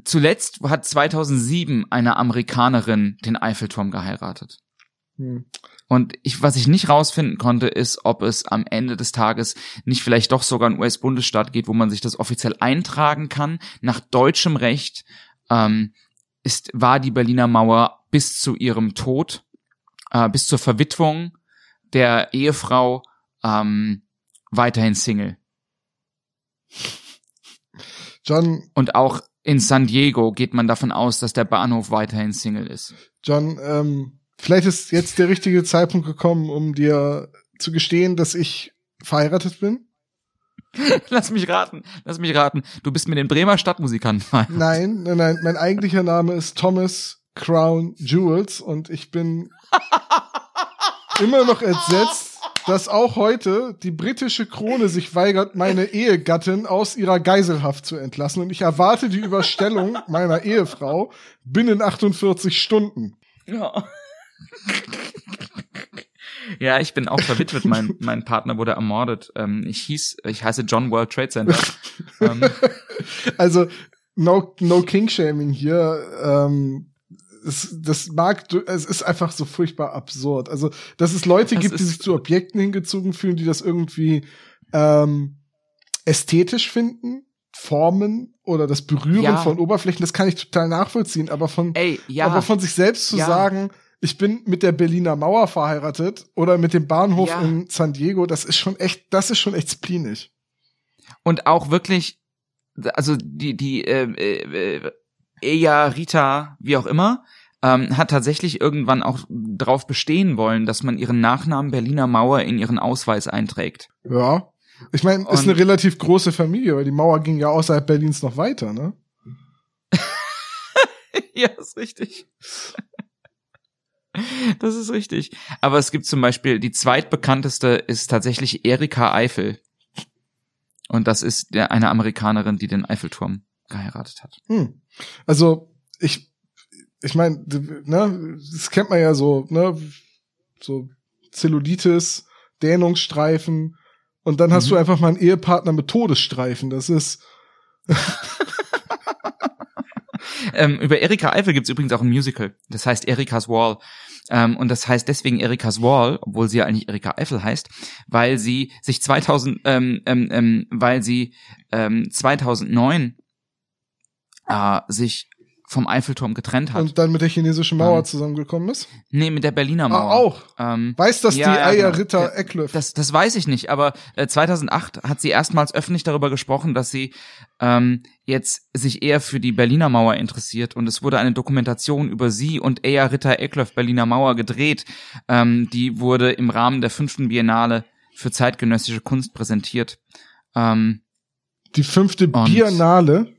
zuletzt hat 2007 eine Amerikanerin den Eiffelturm geheiratet. Hm. Und ich, was ich nicht rausfinden konnte, ist, ob es am Ende des Tages nicht vielleicht doch sogar ein US-Bundesstaat geht, wo man sich das offiziell eintragen kann. Nach deutschem Recht ähm, ist, war die Berliner Mauer bis zu ihrem Tod, äh, bis zur Verwitwung der Ehefrau ähm, weiterhin Single. John, Und auch in San Diego geht man davon aus, dass der Bahnhof weiterhin Single ist. John, ähm, vielleicht ist jetzt der richtige Zeitpunkt gekommen, um dir zu gestehen, dass ich verheiratet bin. Lass mich raten, lass mich raten. Du bist mit den Bremer Stadtmusikanten verheiratet. Nein, nein, nein, mein eigentlicher Name ist Thomas Crown Jewels und ich bin immer noch entsetzt, dass auch heute die britische Krone sich weigert, meine Ehegattin aus ihrer Geiselhaft zu entlassen und ich erwarte die Überstellung meiner Ehefrau binnen 48 Stunden. Ja. Ja, ich bin auch verwitwet. Mein, mein Partner wurde ermordet. Ähm, ich hieß, ich heiße John World Trade Center. ähm, Also, no, no King-Shaming hier. Ähm, es, das mag, es ist einfach so furchtbar absurd. Also, dass es Leute Das gibt, die sich zu Objekten hingezogen fühlen, die das irgendwie ähm, ästhetisch finden, Formen oder das Berühren Ja. von Oberflächen, das kann ich total nachvollziehen, aber von, Ey, ja. aber von sich selbst zu Ja. sagen, ich bin mit der Berliner Mauer verheiratet oder mit dem Bahnhof in San Diego, das ist schon echt, das ist schon echt spleenig. und auch wirklich, also die, die, äh, äh, Eya, Rita, wie auch immer, ähm, hat tatsächlich irgendwann auch drauf bestehen wollen, dass man ihren Nachnamen Berliner Mauer in ihren Ausweis einträgt. Ja. Ich meine, ist eine relativ große Familie, weil die Mauer ging ja außerhalb Berlins noch weiter, ne? ja, ist richtig. Das ist richtig. Aber es gibt zum Beispiel, die zweitbekannteste ist tatsächlich Erika Eifel. Und das ist eine Amerikanerin, die den Eiffelturm geheiratet hat. Hm. Also, ich, ich meine, ne, das kennt man ja so, ne, so Zellulitis, Dehnungsstreifen und dann hast Mhm. du einfach mal einen Ehepartner mit Todesstreifen. Das ist, Ähm, über Erika Eifel gibt's übrigens auch ein Musical. Das heißt Erikas Wall. Ähm, und das heißt deswegen Erikas Wall, obwohl sie ja eigentlich Erika Eifel heißt, weil sie sich 2000, ähm, ähm, ähm, weil sie ähm, 2009 äh, sich vom Eiffelturm getrennt hat. und dann mit der chinesischen Mauer Ähm, zusammengekommen ist. nee, mit der Berliner Ah, Mauer. auch. Ähm, Weiß das ja, die ja, Eier genau. Ritter Ja, Eckliff? das, das weiß ich nicht, aber äh, 2008 hat sie erstmals öffentlich darüber gesprochen, dass sie ähm, jetzt sich eher für die Berliner Mauer interessiert und es wurde eine Dokumentation über sie und Eya Ritter Eckloff Berliner Mauer gedreht. Ähm, die wurde im Rahmen der fünften Biennale für zeitgenössische Kunst präsentiert. Ähm, die fünfte Biennale.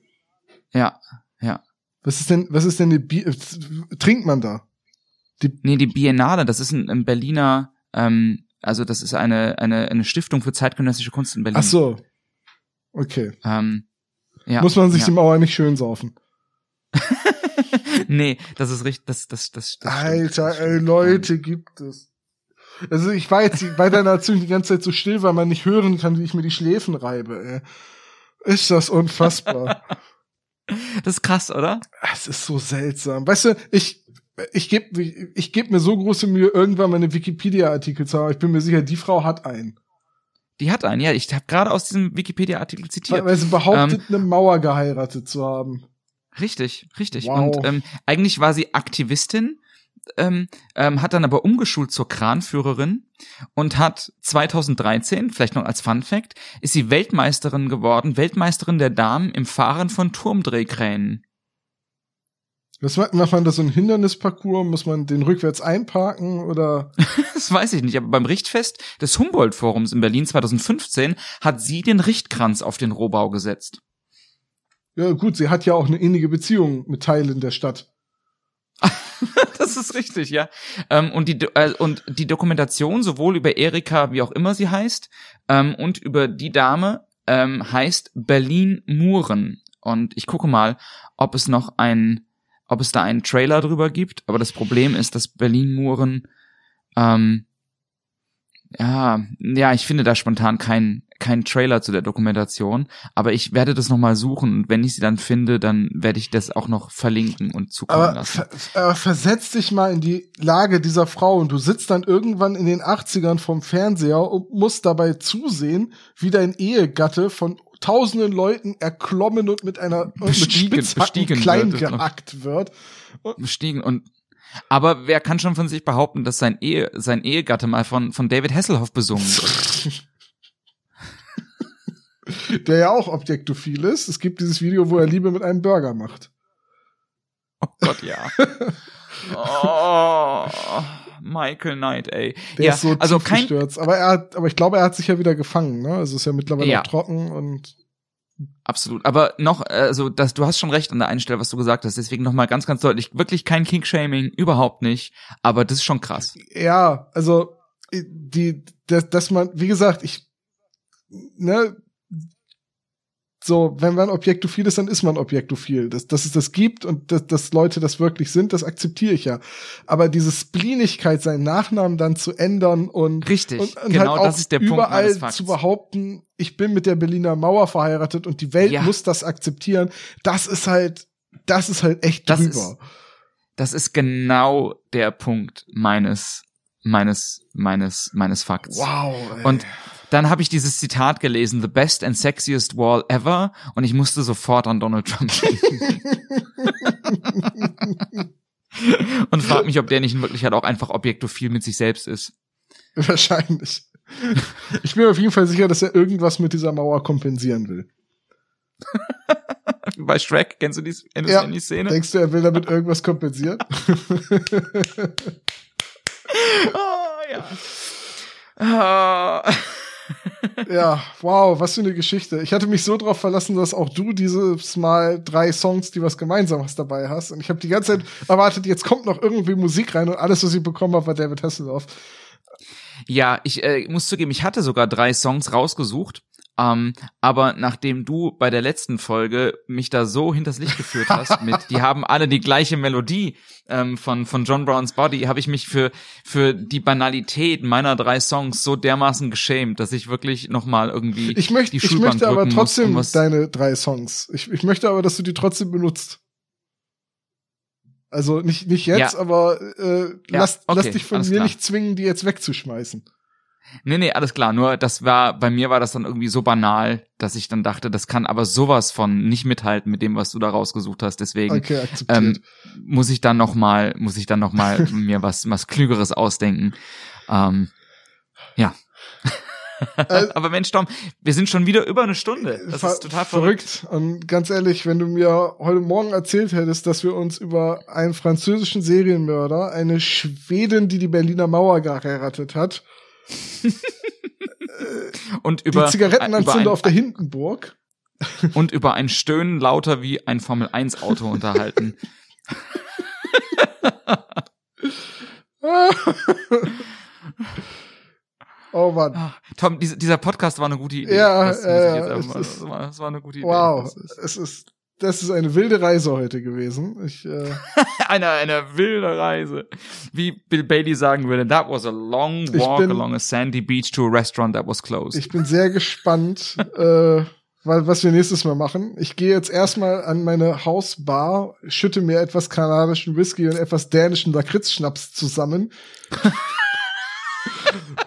Ja, ja. Was ist denn, was ist denn die Bier, trinkt man da? Nee, die Biennale, das ist ein, ein Berliner, ähm, also das ist eine, eine, eine Stiftung für zeitgenössische Kunst in Berlin. Ach so. Okay. Ähm, ja, Muss man sich ja. die Mauer nicht schön saufen. nee, das ist richtig, das, das, das, das Alter, ey. Leute, gibt es. Also ich war jetzt bei deiner Erzählung die ganze Zeit so still, weil man nicht hören kann, wie ich mir die Schläfen reibe, ey. Ist das unfassbar. Das ist krass, oder? Es ist so seltsam. Weißt du, ich, ich gebe ich, geb mir so große Mühe, irgendwann mal eine Wikipedia-Artikel zu haben. Ich bin mir sicher, die Frau hat einen. Die hat einen, ja. Ich habe gerade aus diesem Wikipedia-Artikel zitiert. weil sie behauptet, eine Mauer geheiratet zu haben. Richtig, richtig. Wow. Und ähm, eigentlich war sie Aktivistin, ähm, ähm, hat dann aber umgeschult zur Kranführerin und hat 2013, vielleicht noch als Fun Fact, ist sie Weltmeisterin geworden, Weltmeisterin der Damen im Fahren von Turmdrehkränen. Was macht, macht man da so ein Hindernisparcours? Muss man den rückwärts einparken oder? Das weiß ich nicht, aber beim Richtfest des Humboldt-Forums in Berlin 2015 hat sie den Richtkranz auf den Rohbau gesetzt. Ja, gut, sie hat ja auch eine innige Beziehung mit Teilen der Stadt. Das ist richtig, ja. Ähm, und, die, äh, und die Dokumentation sowohl über Erika, wie auch immer sie heißt, ähm, und über die Dame ähm, heißt Berlin Muren. Und ich gucke mal, ob es noch ein, ob es da einen Trailer drüber gibt. Aber das Problem ist, dass Berlin Muren, ähm, ja, ja, ich finde da spontan keinen keinen Trailer zu der Dokumentation, aber ich werde das nochmal suchen und wenn ich sie dann finde, dann werde ich das auch noch verlinken und zukommen Aber, lassen. ver, aber versetz dich mal in die Lage dieser Frau und du sitzt dann irgendwann in den 80ern vom Fernseher und musst dabei zusehen, wie dein Ehegatte von tausenden Leuten erklommen und mit einer mit Bestiegen- Spitzhacken bestiegen klein gehackt wird. bestiegen und aber wer kann schon von sich behaupten, dass sein Ehe sein Ehegatte mal von von David Hasselhoff besungen wird? Der ja auch objektophil ist. Es gibt dieses Video, wo er Liebe mit einem Burger macht. Oh Gott, ja. oh, Michael Knight, ey. Der ja, ist so also kein gestürzt. Aber er hat, aber ich glaube, er hat sich ja wieder gefangen, ne? Also ist ja mittlerweile Ja. trocken und absolut, aber noch also das du hast schon recht an der einen Stelle, was du gesagt hast, deswegen noch mal ganz ganz deutlich, wirklich kein King Shaming, überhaupt nicht, aber das ist schon krass. ja, also die, dass, dass man, wie gesagt, ich, ne, so, wenn man objektophil ist, dann ist man objektophil. Dass, dass es das gibt und dass, dass Leute das wirklich sind, das akzeptiere ich ja. Aber diese Spleenigkeit, seinen Nachnamen dann zu ändern und, Richtig, und, und genau halt das ist der Punkt überall Fakts. zu behaupten, ich bin mit der Berliner Mauer verheiratet und die Welt Ja. muss das akzeptieren, das ist halt, das ist halt echt Das drüber. ist- Das ist genau der Punkt meines meines meines meines Fakts. wow. Ey. Und dann habe ich dieses Zitat gelesen, the best and sexiest wall ever, und ich musste sofort an Donald Trump denken. und frag mich, ob der nicht in Wirklichkeit auch einfach objektophil mit sich selbst ist. Wahrscheinlich. Ich bin mir auf jeden Fall sicher, dass er irgendwas mit dieser Mauer kompensieren will. Bei Shrek, kennst du die, kennst Ja. die Szene? Denkst du, er will damit irgendwas kompensieren? Oh, ja. Ah. Ja, wow, was für eine Geschichte. Ich hatte mich so drauf verlassen, dass auch du dieses Mal drei Songs, die was Gemeinsames dabei hast. Und ich habe die ganze Zeit erwartet, jetzt kommt noch irgendwie Musik rein und alles, was ich bekommen habe, war David Hasselhoff. Ja, ich äh, muss zugeben, ich hatte sogar drei Songs rausgesucht. Ähm, aber nachdem du bei der letzten Folge mich da so hinters Licht geführt hast, mit, die haben alle die gleiche Melodie ähm, von von John Browns Body, habe ich mich für für die Banalität meiner drei Songs so dermaßen geschämt, dass ich wirklich noch mal irgendwie Ich möchte, die ich Schulbank möchte aber trotzdem muss, um deine drei Songs. Ich, ich möchte aber, dass du die trotzdem benutzt. Also nicht, nicht jetzt, Ja. aber äh, Ja, lass, lass okay, dich von mir klar. nicht zwingen, die jetzt wegzuschmeißen. Nee, nee, alles klar. Nur das war, bei mir war das dann irgendwie so banal, dass ich dann dachte, das kann aber sowas von nicht mithalten mit dem, was du da rausgesucht hast. Deswegen Okay, ähm, muss ich dann noch mal, muss ich dann noch mal mir was, was Klügeres ausdenken. Ähm, ja. Äh, aber Mensch, Tom, wir sind schon wieder über eine Stunde. Das Ver- ist total verrückt. Und ganz ehrlich, wenn du mir heute Morgen erzählt hättest, dass wir uns über einen französischen Serienmörder, eine Schwedin, die die Berliner Mauer geheiratet hat, Und über, die Zigarettenanzünder auf der Hindenburg, und über ein Stöhnen lauter wie ein Formel 1 Auto unterhalten. oh Mann. Ah, Tom, diese, dieser Podcast war eine gute Idee. Ja, das, äh, einfach es mal- ist- war, das war eine gute Idee. Wow, es ist, das ist eine wilde Reise heute gewesen. Ich, äh, eine, eine wilde Reise. Wie Bill Bailey sagen würde, that was a long walk bin- along a sandy beach to a restaurant that was closed. ich bin sehr gespannt, äh, weil, was wir nächstes Mal machen. Ich gehe jetzt erstmal an meine Hausbar, schütte mir etwas kanadischen Whisky und etwas dänischen Lakritzschnaps zusammen.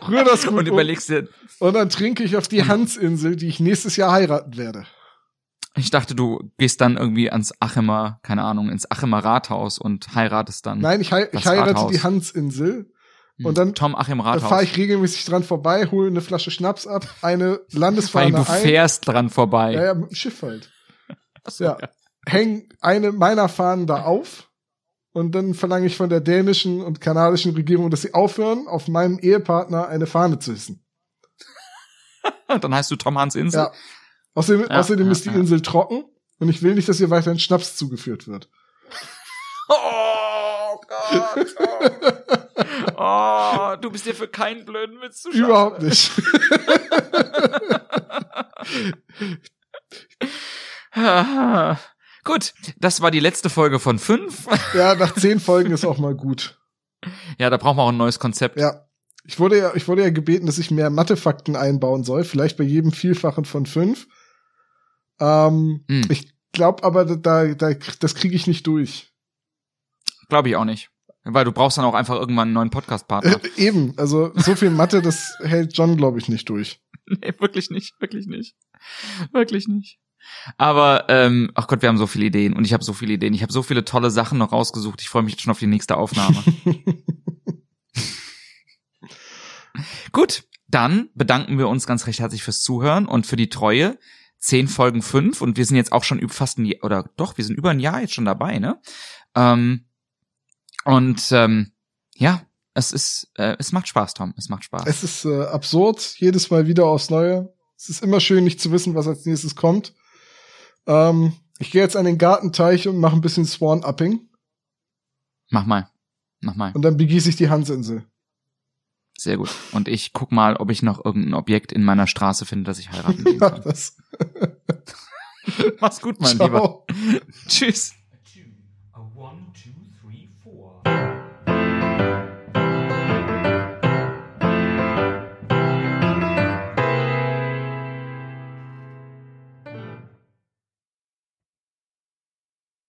Rühr das gut und um, überlegst dir, und dann trinke ich auf die Hansinsel, die ich nächstes Jahr heiraten werde. Ich dachte, du gehst dann irgendwie ans Achemer, keine Ahnung, ins Achemer Rathaus und heiratest dann. Nein, ich, hei ich heirate Rathaus. die Hansinsel. Hm. und dann- Tom Achim Da Rathaus. fahre ich regelmäßig dran vorbei, hole eine Flasche Schnaps ab, eine Landesfahne du ein. fährst dran vorbei. Ja, ja, mit dem Schiff halt. Ja. Häng eine meiner Fahnen da auf und dann verlange ich von der dänischen und kanadischen Regierung, dass sie aufhören, auf meinem Ehepartner eine Fahne zu hissen. Dann heißt du Tom Hans Insel. Ja. Außerdem, Ja, außerdem ja, ist die ja. Insel trocken und ich will nicht, dass ihr weiterhin Schnaps zugeführt wird. Oh Gott. Oh. oh, du bist dir für keinen blöden Witz zu schade. Überhaupt nicht. Gut, das war die letzte Folge von fünf. ja, nach zehn Folgen ist auch mal gut. Ja, da brauchen wir auch ein neues Konzept. Ja. Ich wurde ja, ich wurde ja gebeten, dass ich mehr Mathefakten einbauen soll, vielleicht bei jedem Vielfachen von fünf. Ähm, Hm. Ich glaube aber, da, da, das kriege ich nicht durch. Glaube ich auch nicht. Weil du brauchst dann auch einfach irgendwann einen neuen Podcast-Partner. Äh, eben, also so viel Mathe, das hält John, glaube ich, nicht durch. nee, wirklich nicht, wirklich nicht. Wirklich nicht. Aber, ähm, ach Gott, wir haben so viele Ideen und ich habe so viele Ideen. Ich habe so viele tolle Sachen noch rausgesucht. Ich freue mich schon auf die nächste Aufnahme. Gut, dann bedanken wir uns ganz recht herzlich fürs Zuhören und für die Treue. Zehn Folgen fünf und wir sind jetzt auch schon fast ein Jahr, oder doch, wir sind über ein Jahr jetzt schon dabei, ne? Ähm, und ähm, ja, es ist, äh, es macht Spaß, Tom. Es macht Spaß. Es ist äh, absurd, jedes Mal wieder aufs Neue. Es ist immer schön, nicht zu wissen, was als nächstes kommt. Ähm, ich gehe jetzt an den Gartenteich und mache ein bisschen Swan-Upping Mach mal. Mach mal. und dann begieße ich die Hansinsel. Sehr gut. Und ich guck mal, ob ich noch irgendein Objekt in meiner Straße finde, das ich heiraten Mach kann. das. Mach's gut, mein Lieber. Ciao. Tschüss.